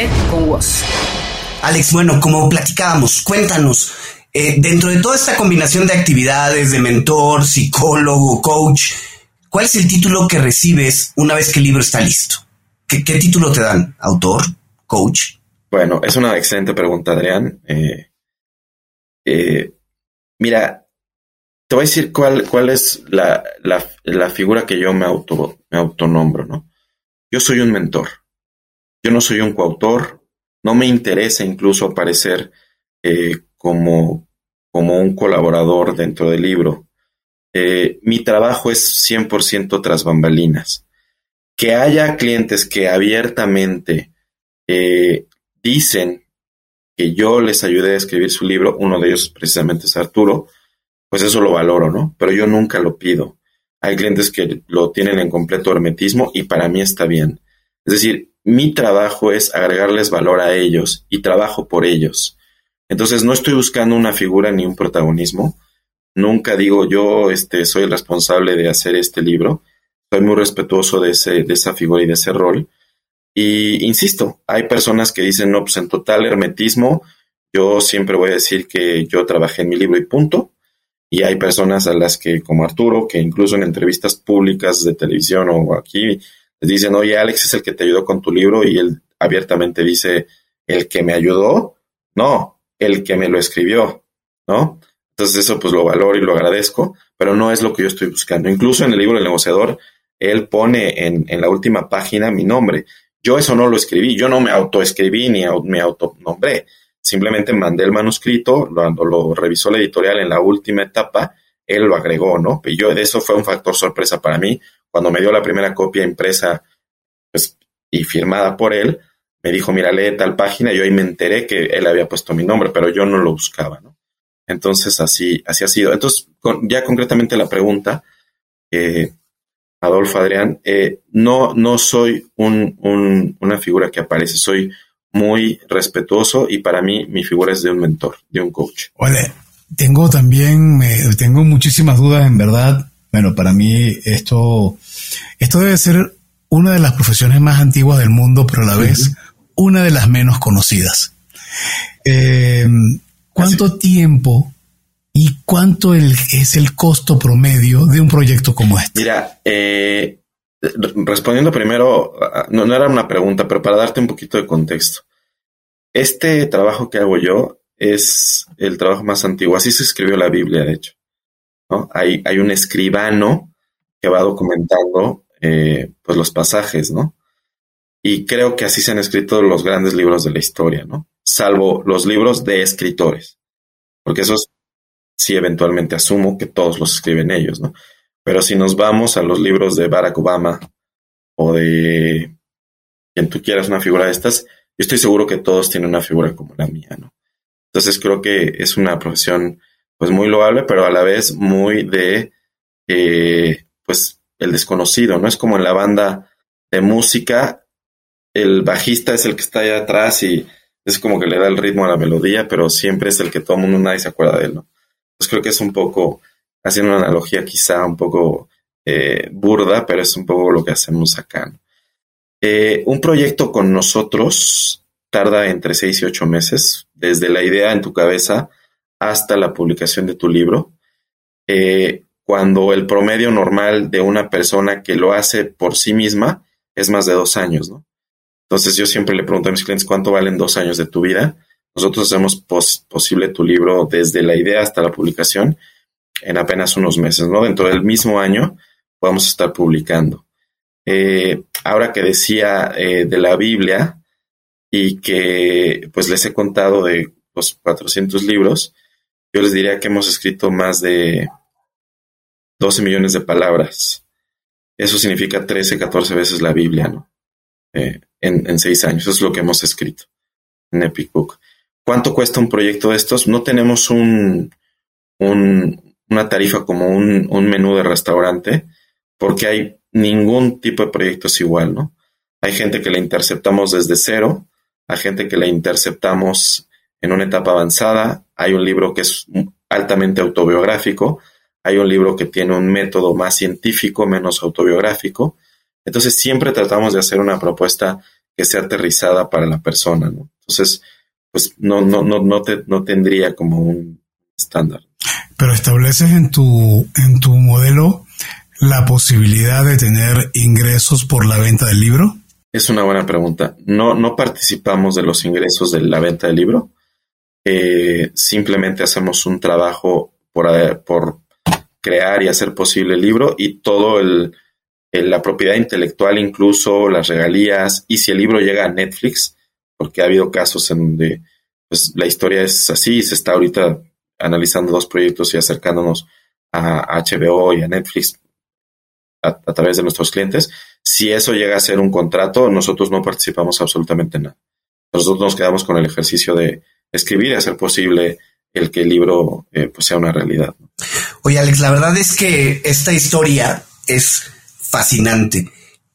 con vos. Alex, bueno, como platicábamos, cuéntanos, eh, dentro de toda esta combinación de actividades de mentor, psicólogo, coach, ¿cuál es el título que recibes una vez que el libro está listo? ¿Qué, título te dan? ¿Autor? ¿Coach? Bueno, es una excelente pregunta, Adrián. Eh, eh, mira, te voy a decir cuál, cuál es la, la, figura que yo me, auto, me autonombro, ¿no? Yo soy un mentor. Yo no soy un coautor, no me interesa incluso aparecer eh, como, como un colaborador dentro del libro. Eh, mi trabajo es 100% tras bambalinas. Que haya clientes que abiertamente eh, dicen que yo les ayudé a escribir su libro, uno de ellos precisamente es Arturo, pues eso lo valoro, ¿no? Pero yo nunca lo pido. Hay clientes que lo tienen en completo hermetismo y para mí está bien. Es decir, mi trabajo es agregarles valor a ellos y trabajo por ellos. Entonces no estoy buscando una figura ni un protagonismo. Nunca digo yo este, soy el responsable de hacer este libro. Soy muy respetuoso de, ese, de esa figura y de ese rol. Y insisto, hay personas que dicen, no, pues en total hermetismo, yo siempre voy a decir que yo trabajé en mi libro y punto. Y hay personas a las que, como Arturo, que incluso en entrevistas públicas de televisión o aquí dicen, oye, Alex es el que te ayudó con tu libro y él abiertamente dice, el que me ayudó, no, el que me lo escribió, ¿no? Entonces eso pues lo valoro y lo agradezco, pero no es lo que yo estoy buscando. Incluso en el libro del negociador, él pone en, en la última página mi nombre. Yo eso no lo escribí, yo no me autoescribí ni me autonombré. Simplemente mandé el manuscrito, cuando lo revisó la editorial en la última etapa, él lo agregó, ¿no? Y yo, de eso fue un factor sorpresa para mí, cuando me dio la primera copia impresa pues, y firmada por él, me dijo, mira, lee tal página, y yo ahí me enteré que él había puesto mi nombre, pero yo no lo buscaba, ¿no? Entonces, así, así ha sido. Entonces, ya concretamente la pregunta, eh, Adolfo Adrián, eh, no, no soy un, una figura que aparece, soy muy respetuoso y para mí mi figura es de un mentor, de un coach. Oye, tengo también, tengo muchísimas dudas en verdad bueno, para mí esto, esto debe ser una de las profesiones más antiguas del mundo, pero a la vez una de las menos conocidas. Eh, ¿Cuánto tiempo y cuánto es el costo promedio de un proyecto como este? Mira, eh, respondiendo primero, no, no era una pregunta, pero para darte un poquito de contexto. Este trabajo que hago yo es el trabajo más antiguo. Así se escribió la Biblia, de hecho. Hay, hay un escribano que va documentando eh, pues los pasajes, ¿no? Y creo que así se han escrito los grandes libros de la historia, ¿no? Salvo los libros de escritores, porque esos sí eventualmente asumo que todos los escriben ellos, ¿no? Pero si nos vamos a los libros de Barack Obama o de quien tú quieras una figura de estas, yo estoy seguro que todos tienen una figura como la mía, ¿no? Entonces creo que es una profesión pues muy loable, pero a la vez muy de eh, pues el desconocido, ¿no? Es como en la banda de música, el bajista es el que está allá atrás y es como que le da el ritmo a la melodía, pero siempre es el que todo el mundo nadie se acuerda de él, ¿no? Entonces creo que es un poco, haciendo una analogía quizá un poco eh, burda, pero es un poco lo que hacemos acá. Eh, un proyecto con nosotros tarda entre seis y ocho meses, desde la idea en tu cabeza hasta la publicación de tu libro. Eh, cuando el promedio normal de una persona que lo hace por sí misma es más de dos años, ¿no? Entonces yo siempre le pregunto a mis clientes cuánto valen dos años de tu vida. Nosotros hacemos posible tu libro desde la idea hasta la publicación en apenas unos meses, ¿no? Dentro del mismo año podemos estar publicando. Eh, ahora que decía eh, de la Biblia y que pues les he contado de los 400 libros, yo les diría que hemos escrito más de 12 millones de palabras. Eso significa 13, 14 veces la Biblia, ¿no? Eh, en, en, seis años. Eso es lo que hemos escrito en Epic Book. ¿Cuánto cuesta un proyecto de estos? No tenemos un, un una tarifa como un, menú de restaurante, porque hay ningún tipo de proyecto es igual, ¿no? Hay gente que la interceptamos desde cero, hay gente que la interceptamos en una etapa avanzada, hay un libro que es altamente autobiográfico, hay un libro que tiene un método más científico, menos autobiográfico. Entonces siempre tratamos de hacer una propuesta que sea aterrizada para la persona, ¿no? Entonces, pues no, no, no, no, te, no tendría como un estándar. Pero estableces en tu, en tu modelo la posibilidad de tener ingresos por la venta del libro. Es una buena pregunta. No, no participamos de los ingresos de la venta del libro. Eh, simplemente hacemos un trabajo por, por crear y hacer posible el libro y todo el, la propiedad intelectual, incluso las regalías, y si el libro llega a Netflix, porque ha habido casos en donde pues, la historia es así, se está ahorita analizando dos proyectos y acercándonos a HBO y a Netflix a, través de nuestros clientes. Si eso llega a ser un contrato, nosotros no participamos absolutamente en nada. Nosotros nos quedamos con el ejercicio de escribir y hacer posible el que el libro eh, pues sea una realidad. Oye, Alex, la verdad es que esta historia es fascinante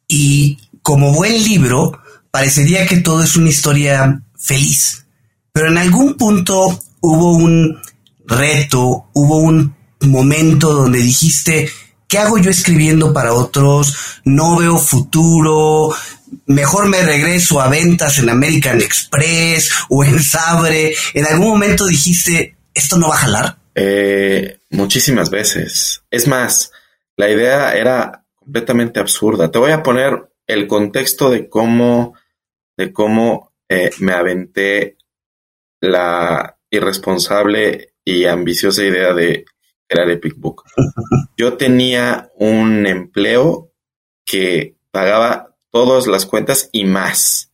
y como buen libro parecería que todo es una historia feliz, pero en algún punto hubo un reto, hubo un momento donde dijiste, ¿qué hago yo escribiendo para otros? No veo futuro, mejor me regreso a ventas en American Express o en Sabre. ¿En algún momento dijiste, esto no va a jalar? Eh, muchísimas veces. Es más, la idea era completamente absurda. Te voy a poner el contexto de cómo, de cómo eh, me aventé la irresponsable y ambiciosa idea de crear Epic Book. Yo tenía un empleo que pagaba todas las cuentas y más.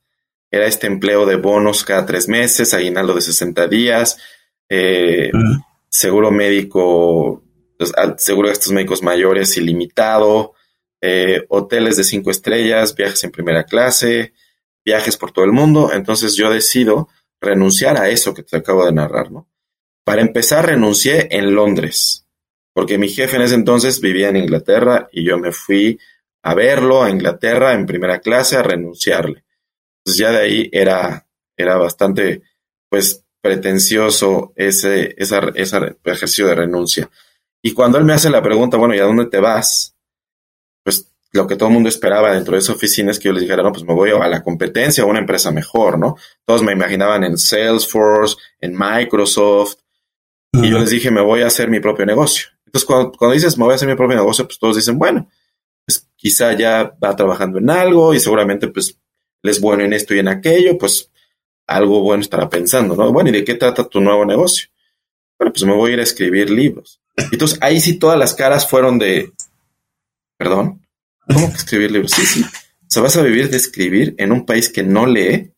Era este empleo de bonos cada tres meses, aguinaldo de 60 días, eh, seguro médico, pues, seguro de estos médicos mayores ilimitado, eh, hoteles de cinco estrellas, viajes en primera clase, viajes por todo el mundo. Entonces yo decido renunciar a eso que te acabo de narrar, ¿no? Para empezar, renuncié en Londres, porque mi jefe en ese entonces vivía en Inglaterra y yo me fui a verlo a Inglaterra en primera clase, a renunciarle. Entonces ya de ahí era, era bastante, pues, pretencioso ese, ese ejercicio de renuncia. Y cuando él me hace la pregunta, bueno, ¿y a dónde te vas? Pues lo que todo el mundo esperaba dentro de esa oficina es que yo les dijera, no, pues me voy a la competencia, a una empresa mejor, ¿no? Todos me imaginaban en Salesforce, en Microsoft, y yo les dije, me voy a hacer mi propio negocio. Entonces, cuando, dices, me voy a hacer mi propio negocio, pues todos dicen, bueno, pues quizá ya va trabajando en algo y seguramente pues es bueno en esto y en aquello, pues algo bueno estará pensando, ¿no? Bueno, ¿y de qué trata tu nuevo negocio? Bueno, pues me voy a ir a escribir libros. Entonces ahí sí todas las caras fueron de, perdón, ¿cómo que escribir libros? Sí, sí. O sea, vas a vivir de escribir en un país que no lee.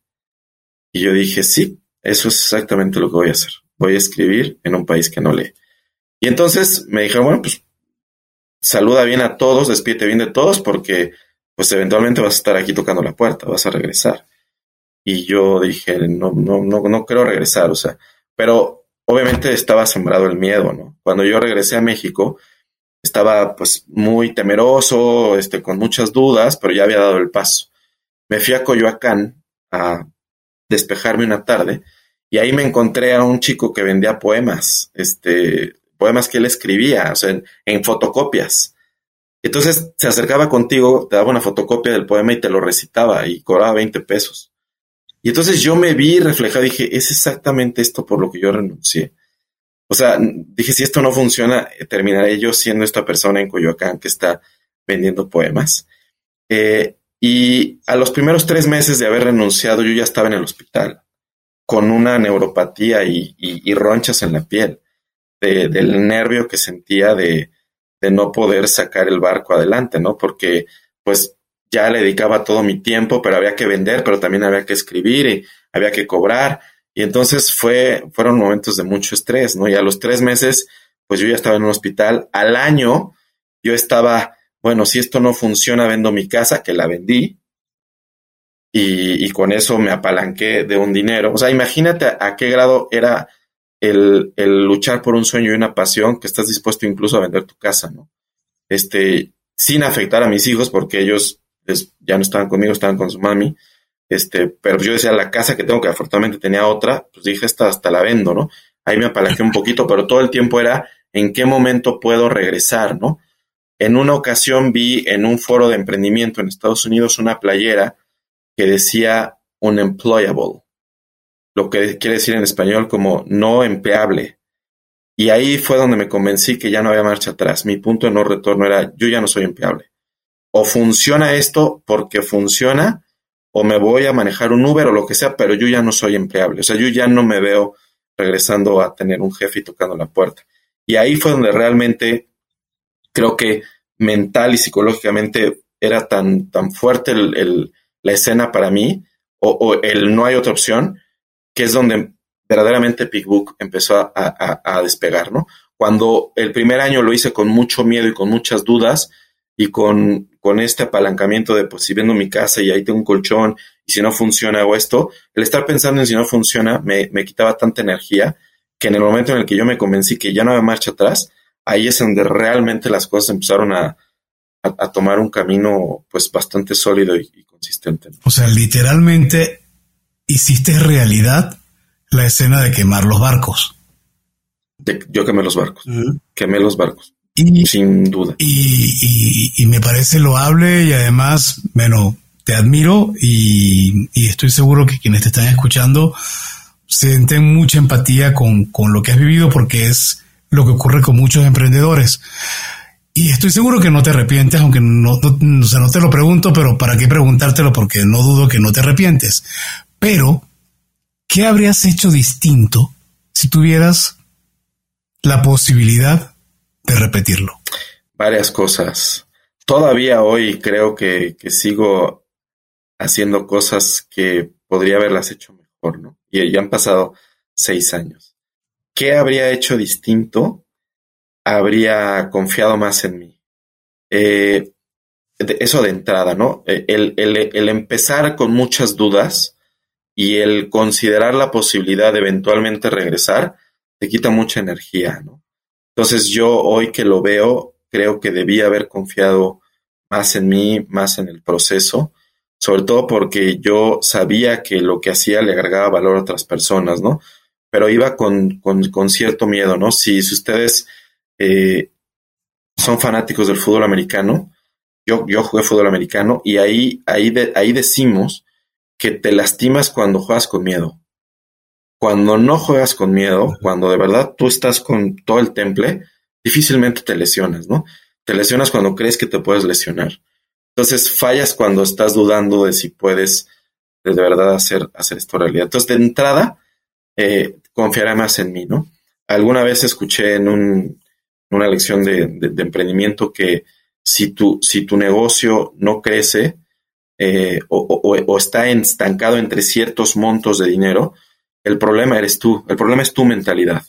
Y yo dije, sí, eso es exactamente lo que voy a hacer. Voy a escribir en un país que no lee. Y entonces me dijeron, bueno, pues saluda bien a todos, despídete bien de todos, porque pues eventualmente vas a estar aquí tocando la puerta, vas a regresar. Y yo dije, no, no, no, no quiero regresar, o sea, pero obviamente estaba sembrado el miedo, ¿no? Cuando yo regresé a México, estaba pues muy temeroso, este, con muchas dudas, pero ya había dado el paso. Me fui a Coyoacán a despejarme una tarde y ahí me encontré a un chico que vendía poemas, este, poemas que él escribía, o sea, en, fotocopias. Entonces se acercaba contigo, te daba una fotocopia del poema y te lo recitaba y cobraba 20 pesos. Y entonces yo me vi reflejado y dije, es exactamente esto por lo que yo renuncié. O sea, dije, si esto no funciona, terminaré yo siendo esta persona en Coyoacán que está vendiendo poemas. Eh, y a los primeros tres meses de haber renunciado, yo ya estaba en el hospital con una neuropatía y, ronchas en la piel, del nervio que sentía de, de, no poder sacar el barco adelante, ¿no? Porque pues ya le dedicaba todo mi tiempo, pero había que vender, pero también había que escribir y había que cobrar. Y entonces fue, fueron momentos de mucho estrés, ¿no? Y a los tres meses, pues yo ya estaba en un hospital. Al año, yo estaba, bueno, si esto no funciona, vendo mi casa, que la vendí. Y, con eso me apalanqué de un dinero. O sea, imagínate a, qué grado era el, luchar por un sueño y una pasión que estás dispuesto incluso a vender tu casa, ¿no? Este, sin afectar a mis hijos, porque ellos ya no estaban conmigo, estaban con su mami este, pero yo decía, la casa que tengo, que afortunadamente tenía otra, pues dije, esta hasta la vendo, ¿no? Ahí me apalanqué un poquito, pero todo el tiempo era en qué momento puedo regresar, ¿no? En una ocasión vi en un foro de emprendimiento en Estados Unidos una playera que decía unemployable, lo que quiere decir en español como no empleable. Y ahí fue donde me convencí que ya no había marcha atrás. Mi punto de no retorno era, yo ya no soy empleable. O funciona esto porque funciona, o me voy a manejar un Uber o lo que sea, pero yo ya no soy empleable. O sea, yo ya no me veo regresando a tener un jefe y tocando la puerta. Y ahí fue donde realmente creo que mental y psicológicamente era tan, tan fuerte la escena para mí, o, el no hay otra opción, que es donde verdaderamente PickBook empezó a despegar, ¿no? Cuando el primer año lo hice con mucho miedo y con muchas dudas, y con, con este apalancamiento de pues si vendo mi casa y ahí tengo un colchón y si no funciona hago esto, el estar pensando en si no funciona me, me quitaba tanta energía que en el momento en el que yo me convencí que ya no había marcha atrás, ahí es donde realmente las cosas empezaron a, a, tomar un camino pues bastante sólido y, consistente. O sea, literalmente hiciste realidad la escena de quemar los barcos. yo quemé los barcos. Quemé los barcos. Sin duda. Y, me parece loable y además, bueno, te admiro y, estoy seguro que quienes te están escuchando sienten mucha empatía con, lo que has vivido porque es lo que ocurre con muchos emprendedores. Y estoy seguro que no te arrepientes, aunque no, no, no te lo pregunto, pero ¿para qué preguntártelo? Porque no dudo que no te arrepientes. Pero, ¿qué habrías hecho distinto si tuvieras la posibilidad de repetirlo? Varias cosas. Todavía hoy creo que, sigo haciendo cosas que podría haberlas hecho mejor, ¿no? Y ya han pasado seis años. ¿Qué habría hecho distinto? Habría confiado más en mí. Eh, eso de entrada, ¿no? Eh, el, el, empezar con muchas dudas y el considerar la posibilidad de eventualmente regresar te quita mucha energía, ¿no? Entonces yo hoy que lo veo, creo que debía haber confiado más en mí, más en el proceso, sobre todo porque yo sabía que lo que hacía le agregaba valor a otras personas, ¿no? Pero iba con, con, cierto miedo, ¿no? Si, si ustedes eh, son fanáticos del fútbol americano, yo, yo jugué fútbol americano y ahí, ahí, ahí decimos que te lastimas cuando juegas con miedo. Cuando no juegas con miedo, cuando de verdad tú estás con todo el temple, difícilmente te lesionas, ¿no? Te lesionas cuando crees que te puedes lesionar. Entonces fallas cuando estás dudando de si puedes de verdad hacer, hacer esto realidad. Entonces, de entrada, eh, confiará más en mí, ¿no? Alguna vez escuché en, un, una lección de, emprendimiento que si tu, si tu negocio no crece eh, o, está estancado entre ciertos montos de dinero, el problema eres tú, el problema es tu mentalidad,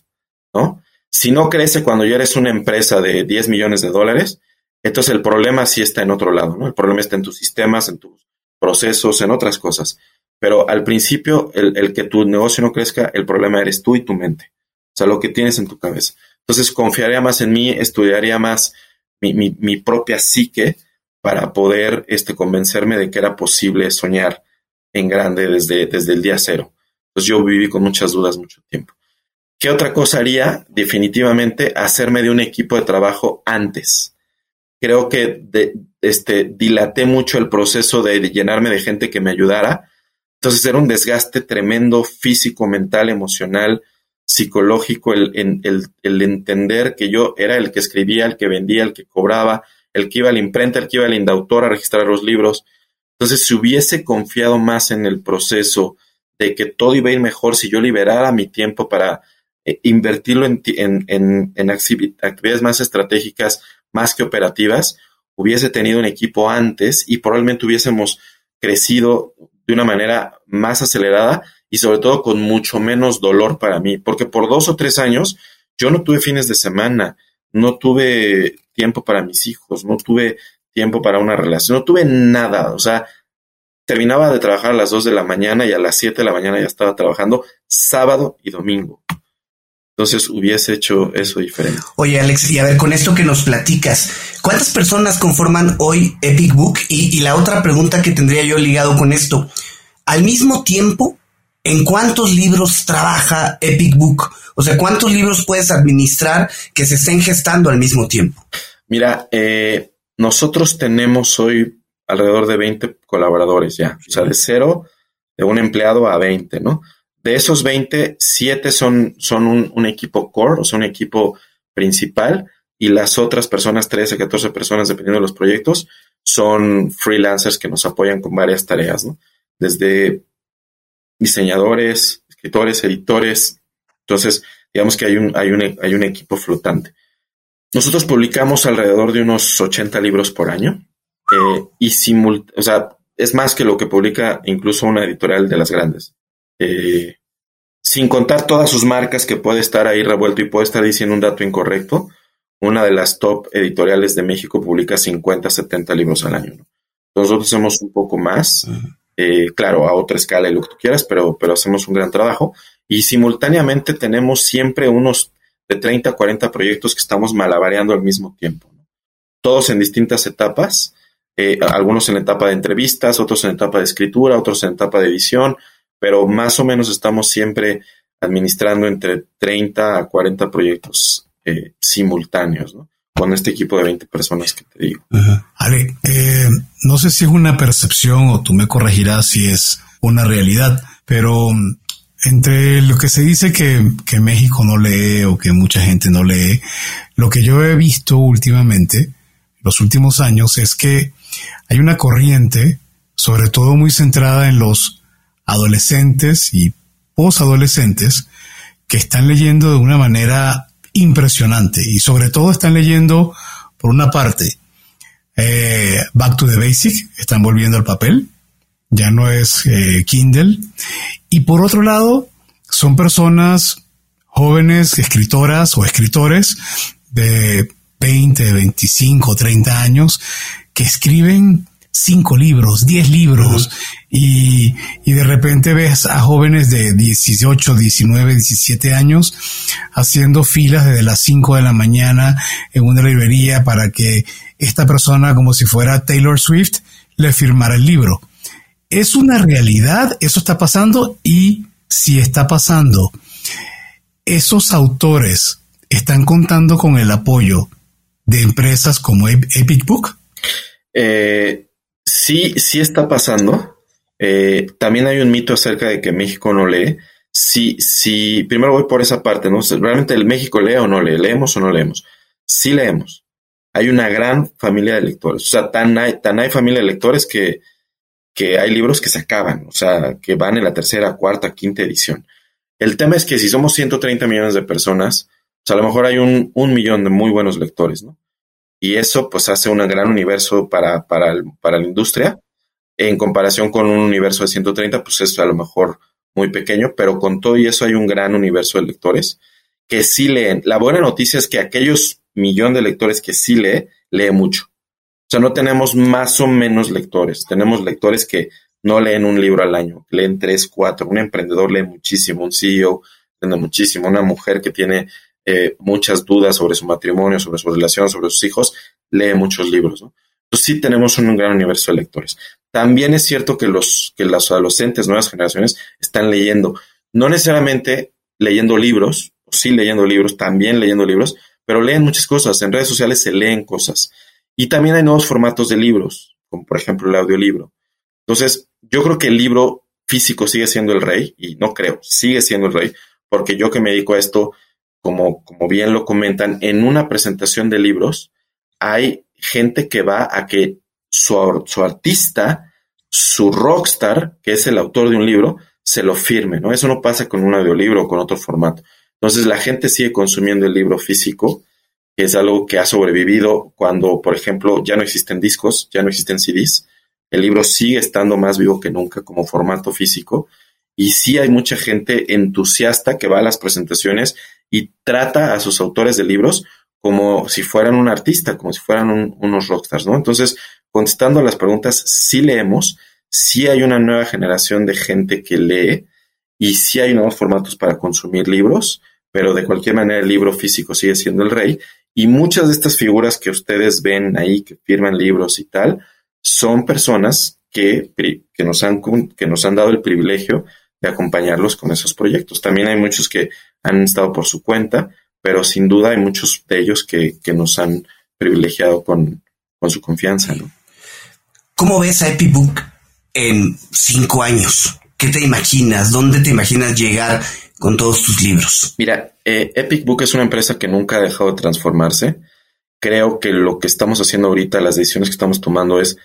¿no? Si no crece cuando ya eres una empresa de 10 millones de dólares, Entonces el problema sí está en otro lado, ¿no? El problema está en tus sistemas, en tus procesos, en otras cosas. Pero al principio, el, que tu negocio no crezca, el problema eres tú y tu mente. O sea, lo que tienes en tu cabeza. Entonces, confiaría más en mí, estudiaría más mi propia psique para poder este, convencerme de que era posible soñar en grande desde, desde el día cero. Entonces, yo viví con muchas dudas mucho tiempo. ¿Qué otra cosa haría? Definitivamente hacerme de un equipo de trabajo antes. Creo que de, este, dilaté mucho el proceso de llenarme de gente que me ayudara entonces era un desgaste tremendo físico, mental, emocional, psicológico, el, el, el, entender que yo era el que escribía, el que vendía, el que cobraba, el que iba a la imprenta, el que iba al indautor a registrar los libros. Entonces, si hubiese confiado más en el proceso de que todo iba a ir mejor si yo liberara mi tiempo para eh, invertirlo en, en, en, en actividades más estratégicas, más que operativas, hubiese tenido un equipo antes y probablemente hubiésemos crecido de una manera más acelerada y sobre todo con mucho menos dolor para mí, porque por dos o tres años yo no tuve fines de semana, no tuve tiempo para mis hijos, no tuve tiempo para una relación, no tuve nada, o sea, terminaba de trabajar a las dos de la mañana y a las siete de la mañana ya estaba trabajando sábado y domingo. Entonces hubiese hecho eso diferente. Oye, Alex, y a ver, con esto que nos platicas, ¿cuántas personas conforman hoy Epic Book? Y, y, la otra pregunta que tendría yo ligado con esto, al mismo tiempo, ¿en cuántos libros trabaja Epic Book? O sea, ¿cuántos libros puedes administrar que se estén gestando al mismo tiempo? Mira, eh, nosotros tenemos hoy alrededor de 20 colaboradores ya, o sea, de cero, de un empleado a 20, ¿no? De esos 20, 7 son, son un, un, equipo core, o sea, un equipo principal, y las otras personas, 13, 14 personas, dependiendo de los proyectos, son freelancers que nos apoyan con varias tareas, ¿no? Desde diseñadores, escritores, editores. Entonces, digamos que hay un, hay un, hay un equipo flotante. Nosotros publicamos alrededor de unos 80 libros por año, eh, y o sea, es más que lo que publica incluso una editorial de las grandes. Eh, sin contar todas sus marcas que puede estar ahí revuelto y puede estar diciendo un dato incorrecto, una de las top editoriales de México publica 50, 70 libros al año. ¿no? Nosotros hacemos un poco más, eh, claro, a otra escala y lo que tú quieras, pero, pero hacemos un gran trabajo. Y simultáneamente tenemos siempre unos de 30 a 40 proyectos que estamos malabareando al mismo tiempo. ¿no? Todos en distintas etapas, eh, algunos en etapa de entrevistas, otros en etapa de escritura, otros en etapa de edición, pero más o menos estamos siempre administrando entre 30 a 40 proyectos eh, simultáneos, ¿no? Con este equipo de 20 personas que te digo. Ale, eh, no sé si es una percepción o tú me corregirás si es una realidad, pero mm, entre lo que se dice que, que México no lee o que mucha gente no lee, lo que yo he visto últimamente, los últimos años, es que hay una corriente, sobre todo muy centrada en los adolescentes y posadolescentes que están leyendo de una manera impresionante. Y sobre todo están leyendo, por una parte, eh, Back to the Basic, están volviendo al papel, ya no es eh, Kindle, y por otro lado, son personas jóvenes, escritoras o escritores de 20, 25, 30 años que escriben cinco libros, diez libros, y, y, de repente ves a jóvenes de 18, 19, 17 años haciendo filas desde las 5 de la mañana en una librería para que esta persona, como si fuera Taylor Swift, le firmara el libro. Es una realidad, eso está pasando y si está pasando, esos autores están contando con el apoyo de empresas como Epic Book. Eh, sí, sí está pasando. Eh, también hay un mito acerca de que México no lee. Sí, sí, primero voy por esa parte, ¿no? ¿Realmente el México lee o no lee? ¿Leemos o no leemos? Sí leemos. Hay una gran familia de lectores. O sea, tan hay, familia de lectores que, que hay libros que se acaban, o sea, que van en la tercera, cuarta, quinta edición. El tema es que si somos 130 millones de personas, pues a lo mejor hay un, un millón de muy buenos lectores, ¿no? Y eso pues hace un gran universo para, para, para la industria. En comparación con un universo de 130, pues es a lo mejor muy pequeño, pero con todo y eso hay un gran universo de lectores que sí leen. La buena noticia es que aquellos millón de lectores que sí lee, lee mucho. O sea, no tenemos más o menos lectores. Tenemos lectores que no leen un libro al año, leen tres, cuatro. Un emprendedor lee muchísimo, un CEO lee muchísimo, una mujer que tiene eh, muchas dudas sobre su matrimonio, sobre su relación, sobre sus hijos, lee muchos libros. Entonces sí tenemos un gran universo de lectores. También es cierto que los, que los adolescentes, nuevas generaciones, están leyendo, no necesariamente leyendo libros, sí leyendo libros, también leyendo libros, pero leen muchas cosas. En redes sociales se leen cosas. Y también hay nuevos formatos de libros, como por ejemplo el audiolibro. Entonces, yo creo que el libro físico sigue siendo el rey, y no creo, sigue siendo el rey, porque yo que me dedico a esto, como, como bien lo comentan, en una presentación de libros hay gente que va a que su, su artista, su rockstar, que es el autor de un libro, se lo firme, ¿no? Eso no pasa con un audiolibro o con otro formato. Entonces la gente sigue consumiendo el libro físico, que es algo que ha sobrevivido cuando, por ejemplo, ya no existen discos, ya no existen CDs. El libro sigue estando más vivo que nunca como formato físico. Y sí hay mucha gente entusiasta que va a las presentaciones y trata a sus autores de libros como si fueran un artista, como si fueran unos rockstars, ¿no? Entonces, contestando a las preguntas, sí leemos, sí hay una nueva generación de gente que lee y sí hay nuevos formatos para consumir libros, pero de cualquier manera el libro físico sigue siendo el rey y muchas de estas figuras que ustedes ven ahí, que firman libros y tal, son personas que, que, nos han, que nos han dado el privilegio de acompañarlos con esos proyectos. También hay muchos que han estado por su cuenta, pero sin duda hay muchos de ellos que, que nos han privilegiado con, con su confianza. ¿no? ¿Cómo ves a EpiBook en cinco años? ¿Qué te imaginas? ¿Dónde te imaginas llegar con todos tus libros? Mira, eh, Epic Book es una empresa que nunca ha dejado de transformarse. Creo que lo que estamos haciendo ahorita, las decisiones que estamos tomando es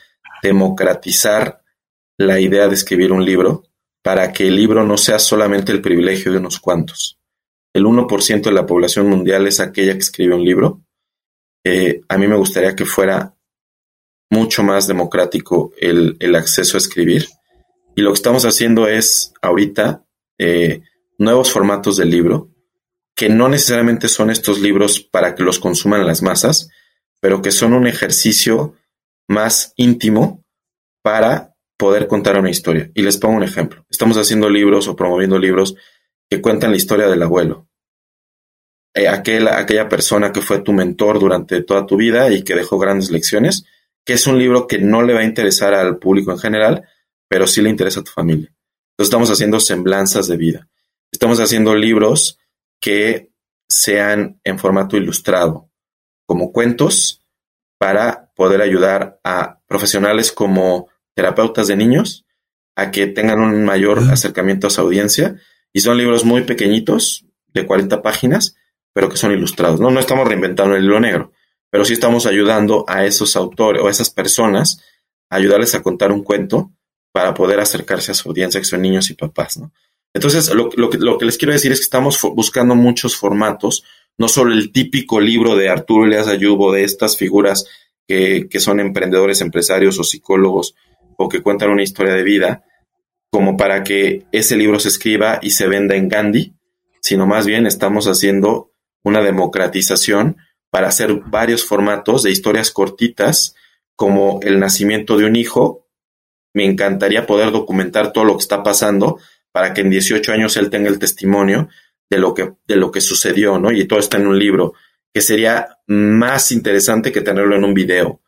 democratizar la idea de escribir un libro para que el libro no sea solamente el privilegio de unos cuantos. El 1% de la población mundial es aquella que escribe un libro. Eh, a mí me gustaría que fuera mucho más democrático el, acceso a escribir. Y lo que estamos haciendo es ahorita eh, nuevos formatos de libro, que no necesariamente son estos libros para que los consuman las masas, pero que son un ejercicio más íntimo para poder contar una historia. Y les pongo un ejemplo. Estamos haciendo libros o promoviendo libros que cuentan la historia del abuelo. Eh, aquella persona que fue tu mentor durante toda tu vida y que dejó grandes lecciones, que es un libro que no le va a interesar al público en general, pero sí le interesa a tu familia. Entonces estamos haciendo semblanzas de vida. Estamos haciendo libros que sean en formato ilustrado, como cuentos, para poder ayudar a profesionales como terapeutas de niños a que tengan un mayor acercamiento a su audiencia. Y son libros muy pequeñitos, de 40 páginas, pero que son ilustrados. No, no estamos reinventando el libro negro, pero sí estamos ayudando a esos autores o a esas personas a ayudarles a contar un cuento para poder acercarse a su audiencia, que son niños y papás, ¿no? Entonces, lo, lo, lo, que les quiero decir es que estamos buscando muchos formatos, no solo el típico libro de Arturo Elias Ayubo, de estas figuras que, que son emprendedores, empresarios o psicólogos, o que cuentan una historia de vida, como para que ese libro se escriba y se venda en Gandhi, sino más bien estamos haciendo una democratización para hacer varios formatos de historias cortitas, como el nacimiento de un hijo. Me encantaría poder documentar todo lo que está pasando para que en 18 años él tenga el testimonio de lo que, de lo que sucedió, ¿no? Y todo está en un libro, que sería más interesante que tenerlo en un video,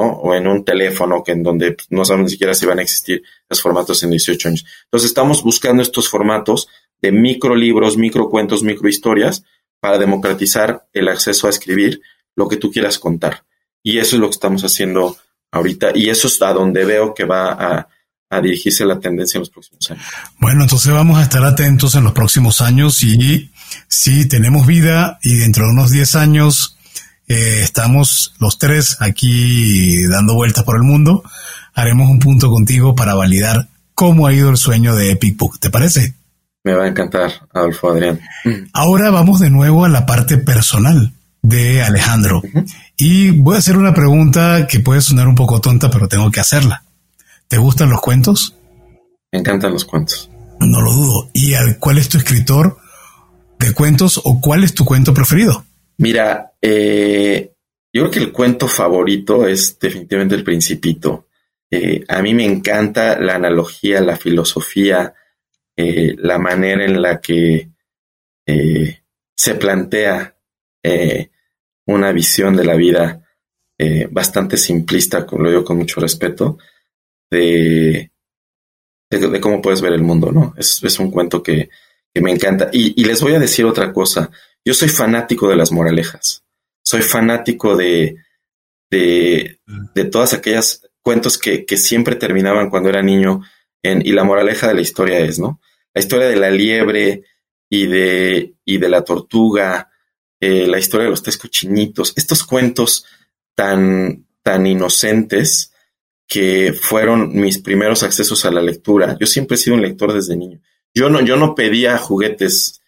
O en un teléfono, que en donde pues, no sabemos ni siquiera si van a existir los formatos en 18 años. Entonces estamos buscando estos formatos de micro libros, micro cuentos, micro historias, para democratizar el acceso a escribir lo que tú quieras contar. Y eso es lo que estamos haciendo ahorita, y eso es a donde veo que va a, a dirigirse la tendencia en los próximos años. Bueno, entonces vamos a estar atentos en los próximos años y si tenemos vida y dentro de unos 10 años eh, estamos los tres aquí dando vueltas por el mundo, haremos un punto contigo para validar cómo ha ido el sueño de Epic Book. ¿Te parece? Me va a encantar, Adolfo Adrián. Ahora vamos de nuevo a la parte personal de Alejandro. Y voy a hacer una pregunta que puede sonar un poco tonta, pero tengo que hacerla. ¿Te gustan los cuentos? Me encantan los cuentos. No lo dudo. ¿Y cuál es tu escritor de cuentos o cuál es tu cuento preferido? Mira, Eh, yo creo que el cuento favorito es definitivamente El Principito. Eh, a mí me encanta la analogía, la filosofía, eh, la manera en la que se plantea una visión de la vida bastante simplista, lo digo con mucho respeto, de, cómo puedes ver el mundo, ¿no? Es, un cuento que, me encanta. Y les voy a decir otra cosa. Yo soy fanático de las moralejas soy fanático de, de, de todas aquellas cuentos que, que, siempre terminaban cuando era niño. En, y la moraleja de la historia es, ¿no? La historia de la liebre y de, y de la tortuga, eh, la historia de los tres cochinitos, estos cuentos tan, tan inocentes que fueron mis primeros accesos a la lectura. Yo siempre he sido un lector desde niño. Yo no, yo no pedía juguetes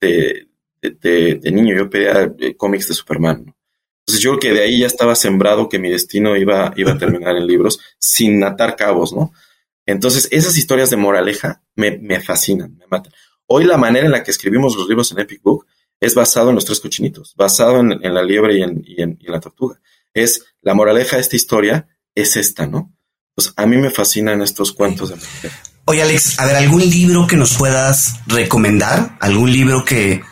de, de, niño, yo pedía eh, cómics de Superman. Entonces yo creo que de ahí ya estaba sembrado que mi destino iba, iba a terminar en libros sin atar cabos, ¿no? Entonces esas historias de moraleja me, me fascinan, me matan. Hoy la manera en la que escribimos los libros en Epic Book es basado en los tres cochinitos, basado en, la liebre y en, y, en, la tortuga. Es la moraleja de esta historia es esta, ¿no? Pues a mí me fascinan estos cuentos de Oye, Alex, a ver, ¿algún libro que nos puedas recomendar? ¿Algún libro que,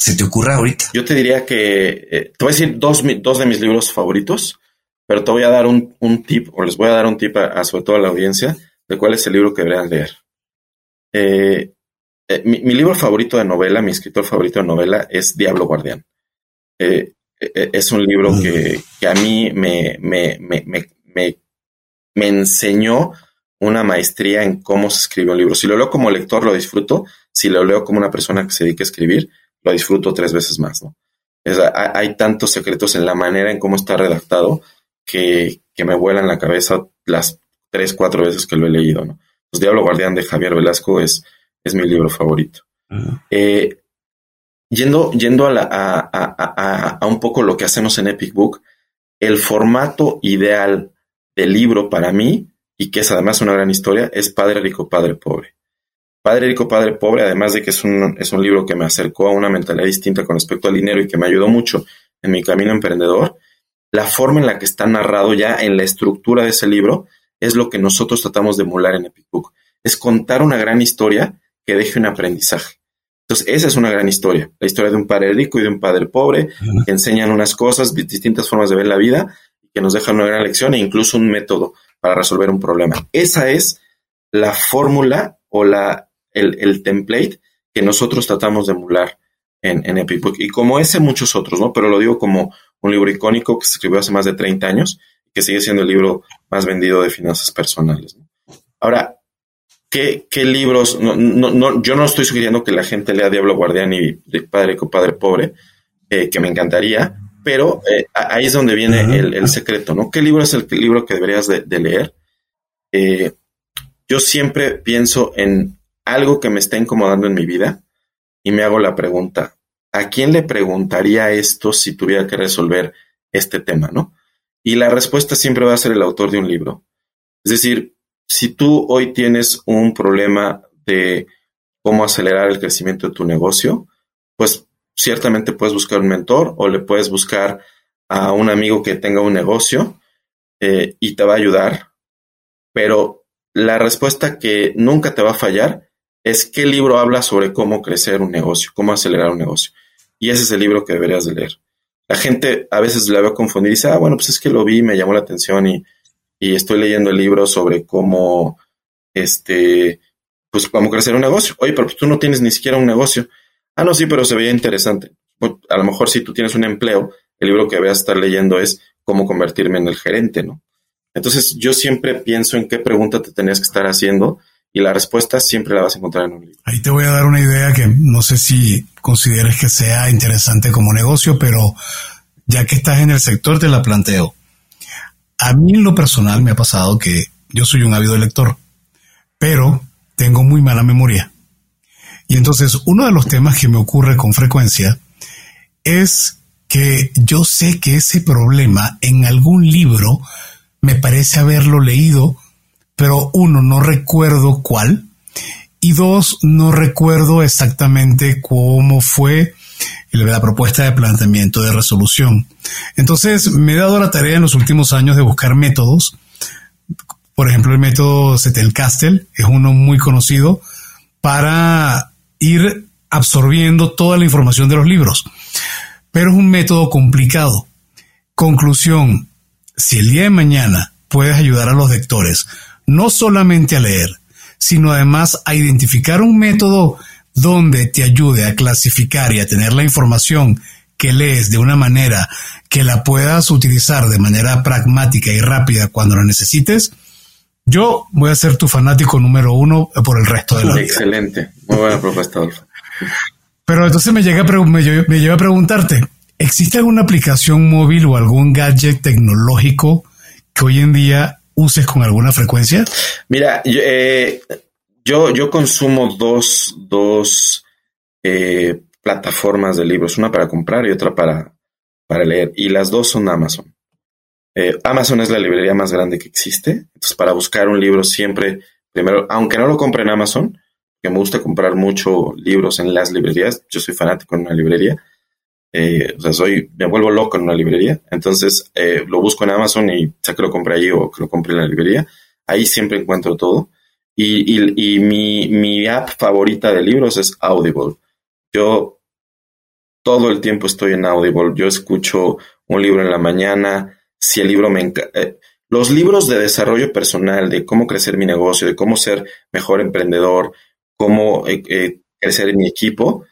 se te ocurra ahorita? Yo te diría que, eh, te voy a decir dos, dos, de mis libros favoritos, pero te voy a dar un, un tip, o les voy a dar un tip a, sobre todo a la audiencia, de cuál es el libro que deberían leer. Eh, eh, mi, libro favorito de novela, mi escritor favorito de novela es Diablo Guardián. es un libro que, que a mí me, me, me, me, me enseñó una maestría en cómo se escribe un libro. Si lo leo como lector, lo disfruto. Si lo leo como una persona que se dedica a escribir, lo disfruto tres veces más, ¿no? hay, tantos secretos en la manera en cómo está redactado que, que me vuelan la cabeza las tres, cuatro veces que lo he leído, ¿no? Pues Diablo Guardián de Javier Velasco es, es mi libro favorito. Eh, yendo yendo a, la, a, a, a, un poco lo que hacemos en Epic Book, el formato ideal del libro para mí, y que es además una gran historia, es Padre Rico, Padre Pobre. Padre Rico, Padre Pobre, además de que es un, es un libro que me acercó a una mentalidad distinta con respecto al dinero y que me ayudó mucho en mi camino emprendedor, la forma en la que está narrado ya en la estructura de ese libro es lo que nosotros tratamos de emular en Epic Book. Es contar una gran historia que deje un aprendizaje. Entonces, esa es una gran historia. La historia de un padre rico y de un padre pobre que enseñan unas cosas, distintas formas de ver la vida, que nos dejan una gran lección e incluso un método para resolver un problema. Esa es la fórmula o la el, template que nosotros tratamos de emular en, en Epic Book. Y como ese, muchos otros, ¿no? Pero lo digo como un libro icónico que se escribió hace más de 30 años y que sigue siendo el libro más vendido de finanzas personales. Ahora, ¿qué, qué libros? No, no, yo no estoy sugiriendo que la gente lea Diablo Guardián y Padre Rico, Padre Pobre, eh, que me encantaría, pero eh, ahí es donde viene el, secreto, ¿no? ¿Qué libro es el libro que deberías de, leer? Eh, yo siempre pienso en algo que me está incomodando en mi vida y me hago la pregunta, ¿a quién le preguntaría esto si tuviera que resolver este tema, no? Y la respuesta siempre va a ser el autor de un libro. Es decir, si tú hoy tienes un problema de cómo acelerar el crecimiento de tu negocio, pues ciertamente puedes buscar un mentor o le puedes buscar a un amigo que tenga un negocio eh, y te va a ayudar, pero la respuesta que nunca te va a fallar es qué libro habla sobre cómo crecer un negocio, cómo acelerar un negocio. Y ese es el libro que deberías de leer. La gente a veces la veo confundida y dice, ah, bueno, pues es que lo vi, me llamó la atención y, y estoy leyendo el libro sobre cómo, este, pues cómo crecer un negocio. Oye, pero pues tú no tienes ni siquiera un negocio. Ah, no, sí, pero se veía interesante. Pues, a lo mejor si tú tienes un empleo, el libro que voy a estar leyendo es cómo convertirme en el gerente, ¿no? Entonces yo siempre pienso en qué pregunta te tenías que estar haciendo y la respuesta siempre la vas a encontrar en un libro. Ahí te voy a dar una idea que no sé si consideres que sea interesante como negocio, pero ya que estás en el sector te la planteo. A mí en lo personal me ha pasado que yo soy un ávido lector, pero tengo muy mala memoria. Y entonces uno de los temas que me ocurre con frecuencia es que yo sé que ese problema en algún libro me parece haberlo leído pero uno, no recuerdo cuál, y dos, no recuerdo exactamente cómo fue la propuesta de planteamiento de resolución. Entonces, me he dado la tarea en los últimos años de buscar métodos. Por ejemplo, el método Castle es uno muy conocido para ir absorbiendo toda la información de los libros. Pero es un método complicado. Conclusión, si el día de mañana puedes ayudar a los lectores no solamente a leer, sino además a identificar un método donde te ayude a clasificar y a tener la información que lees de una manera que la puedas utilizar de manera pragmática y rápida cuando la necesites, yo voy a ser tu fanático número uno por el resto de la vida. Excelente, muy buena propuesta, Adolfo. Pero entonces me, llega me, me lleva a preguntarte, ¿existe alguna aplicación móvil o algún gadget tecnológico que hoy en día uses con alguna frecuencia? Mira, yo, eh, yo, consumo dos, dos eh, plataformas de libros, una para comprar y otra para, para leer, y las dos son Amazon. Eh, Amazon es la librería más grande que existe, entonces para buscar un libro siempre, primero, aunque no lo compre en Amazon, que me gusta comprar mucho libros en las librerías, yo soy fanático en una librería, eh, soy, me vuelvo loco en una librería. Entonces, eh, lo busco en Amazon y sé que lo compré allí o que lo compré en la librería. Ahí siempre encuentro todo. Y, mi app favorita de libros es Audible. Yo todo el tiempo estoy en Audible. Yo escucho un libro en la mañana. Si el libro me encanta. Eh, los libros de desarrollo personal, de cómo crecer mi negocio, de cómo ser mejor emprendedor, cómo crecer en mi equipo,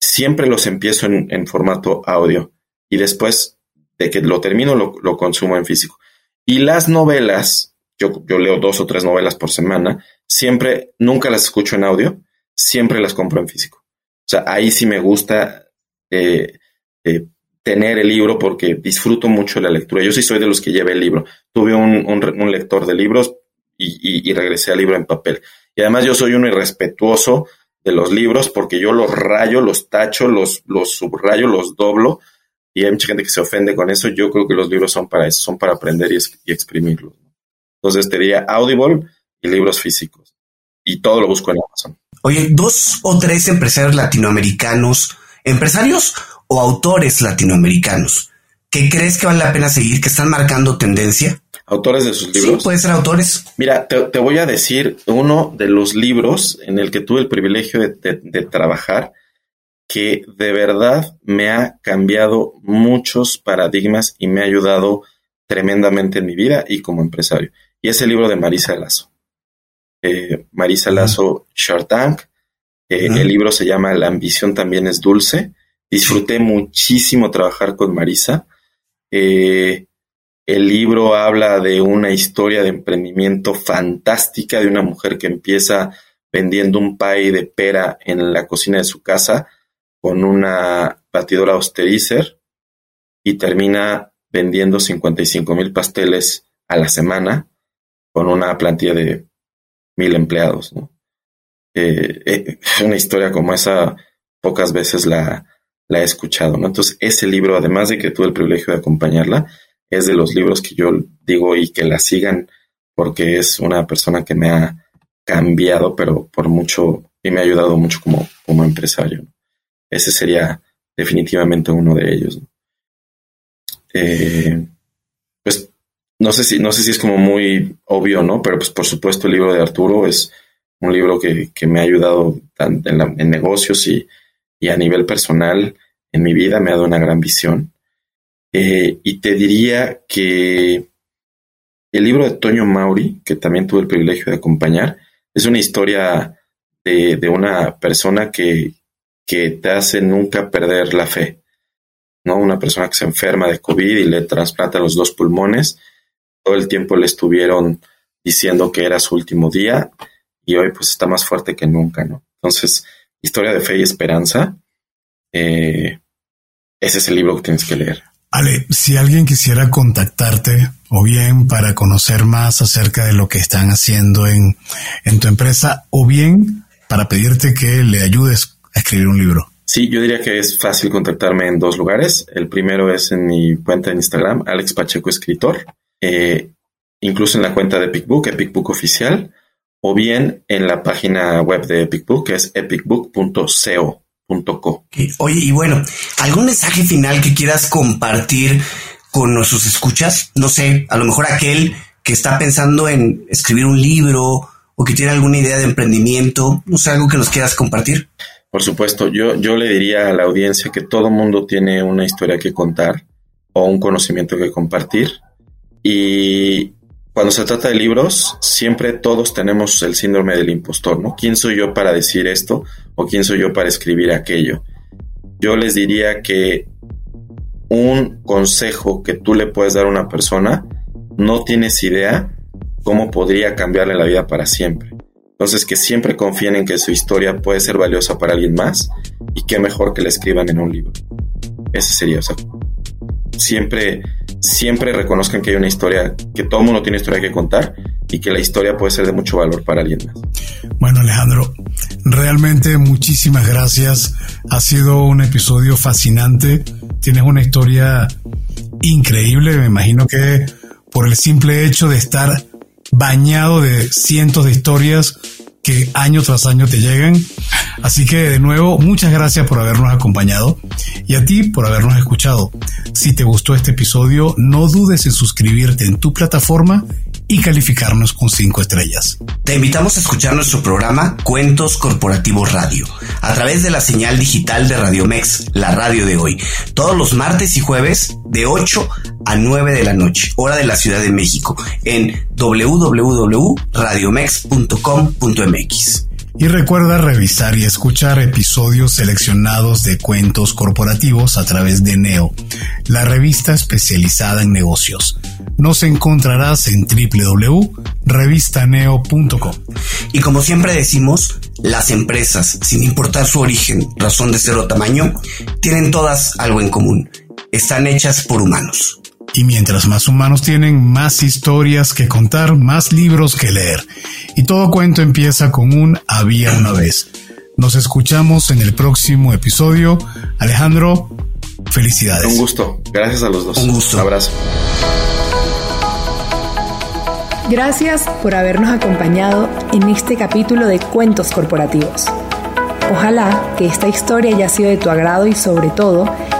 siempre los empiezo en, formato audio y después de que lo termino lo, consumo en físico. Y las novelas, yo, leo dos o tres novelas por semana, siempre, nunca las escucho en audio, siempre las compro en físico. O sea, ahí sí me gusta eh, eh, tener el libro porque disfruto mucho la lectura. Yo sí soy de los que lleve el libro. Tuve un, lector de libros y, y, y regresé al libro en papel. Y además yo soy uno irrespetuoso de los libros porque yo los rayo, los tacho, los, los subrayo, los doblo y hay mucha gente que se ofende con eso. Yo creo que los libros son para eso, son para aprender y, y exprimirlos. Entonces te diría Audible y libros físicos. Y todo lo busco en Amazon. Oye, dos o tres empresarios latinoamericanos, empresarios o autores latinoamericanos, ¿qué crees que vale la pena seguir, que están marcando tendencia? Autores de sus libros. Sí, puede ser autores. Mira, te, voy a decir uno de los libros en el que tuve el privilegio de, trabajar que de verdad me ha cambiado muchos paradigmas y me ha ayudado tremendamente en mi vida y como empresario. Y es el libro de Marisa Lazo. Eh, Marisa Lazo Shark Tank. Eh, el libro se llama La ambición también es dulce. Disfruté muchísimo trabajar con Marisa. Eh, el libro habla de una historia de emprendimiento fantástica de una mujer que empieza vendiendo un pie de pera en la cocina de su casa con una batidora austerizer y termina vendiendo 55 mil pasteles a la semana con una plantilla de mil empleados. Eh, eh, una historia como esa pocas veces la, he escuchado. Entonces, ese libro, además de que tuve el privilegio de acompañarla, es de los libros que yo digo y que la sigan porque es una persona que me ha cambiado, pero por mucho y me ha ayudado mucho como, como empresario. Ese sería definitivamente uno de ellos. Eh, pues no sé si, no sé si es como muy obvio, ¿no? Pero pues por supuesto el libro de Arturo es un libro que, me ha ayudado en, en negocios y, y, a nivel personal en mi vida, me ha dado una gran visión. Eh, y te diría que el libro de Toño Mauri, que también tuve el privilegio de acompañar, es una historia de, una persona que, te hace nunca perder la fe. ¿no? Una persona que se enferma de COVID y le trasplanta los dos pulmones. Todo el tiempo le estuvieron diciendo que era su último día y hoy pues está más fuerte que nunca, ¿no? Entonces, historia de fe y esperanza. Eh, ese es el libro que tienes que leer. Ale, si alguien quisiera contactarte o bien para conocer más acerca de lo que están haciendo en, tu empresa o bien para pedirte que le ayudes a escribir un libro. Sí, yo diría que es fácil contactarme en dos lugares. El primero es en mi cuenta de Instagram, Alex Pacheco Escritor, eh, incluso en la cuenta de EpicBook, EpicBook Oficial, o bien en la página web de EpicBook, que es epicbook.co Co. Oye, y bueno, ¿algún mensaje final que quieras compartir con nuestros escuchas? No sé, a lo mejor aquel que está pensando en escribir un libro o que tiene alguna idea de emprendimiento, no sé, algo que nos quieras compartir. Por supuesto, yo, yo le diría a la audiencia que todo mundo tiene una historia que contar o un conocimiento que compartir. Y cuando se trata de libros, siempre todos tenemos el síndrome del impostor, ¿no? ¿Quién soy yo para decir esto o quién soy yo para escribir aquello? Yo les diría que un consejo que tú le puedes dar a una persona, no tienes idea cómo podría cambiarle la vida para siempre. Entonces, que siempre confíen en que su historia puede ser valiosa para alguien más y qué mejor que la escriban en un libro. Ese sería, o sea, siempre, siempre reconozcan que hay una historia, que todo mundo tiene historia que contar y que la historia puede ser de mucho valor para alguien más. Bueno, Alejandro, realmente muchísimas gracias. Ha sido un episodio fascinante. Tienes una historia increíble. Me imagino que por el simple hecho de estar bañado de cientos de historias que año tras año te llegan. Así que de nuevo, muchas gracias por habernos acompañado y a ti por habernos escuchado. Si te gustó este episodio, no dudes en suscribirte en tu plataforma y calificarnos con cinco estrellas. Te invitamos a escuchar nuestro programa Cuentos Corporativos Radio a través de la señal digital de Radio Mex, la radio de hoy, todos los martes y jueves de 8 a 9 de la noche, hora de la Ciudad de México, en www.radiomex.com.mx. Y recuerda revisar y escuchar episodios seleccionados de cuentos corporativos a través de Neo, la revista especializada en negocios. Nos encontrarás en www.revistaneo.com. Y como siempre decimos, las empresas, sin importar su origen, razón de ser o tamaño, tienen todas algo en común. Están hechas por humanos. Y mientras más humanos tienen, más historias que contar, más libros que leer. Y todo cuento empieza con un había una vez. Nos escuchamos en el próximo episodio. Alejandro, felicidades. Un gusto. Gracias a los dos. Un gusto. Un abrazo. Gracias por habernos acompañado en este capítulo de Cuentos Corporativos. Ojalá que esta historia haya sido de tu agrado y sobre todo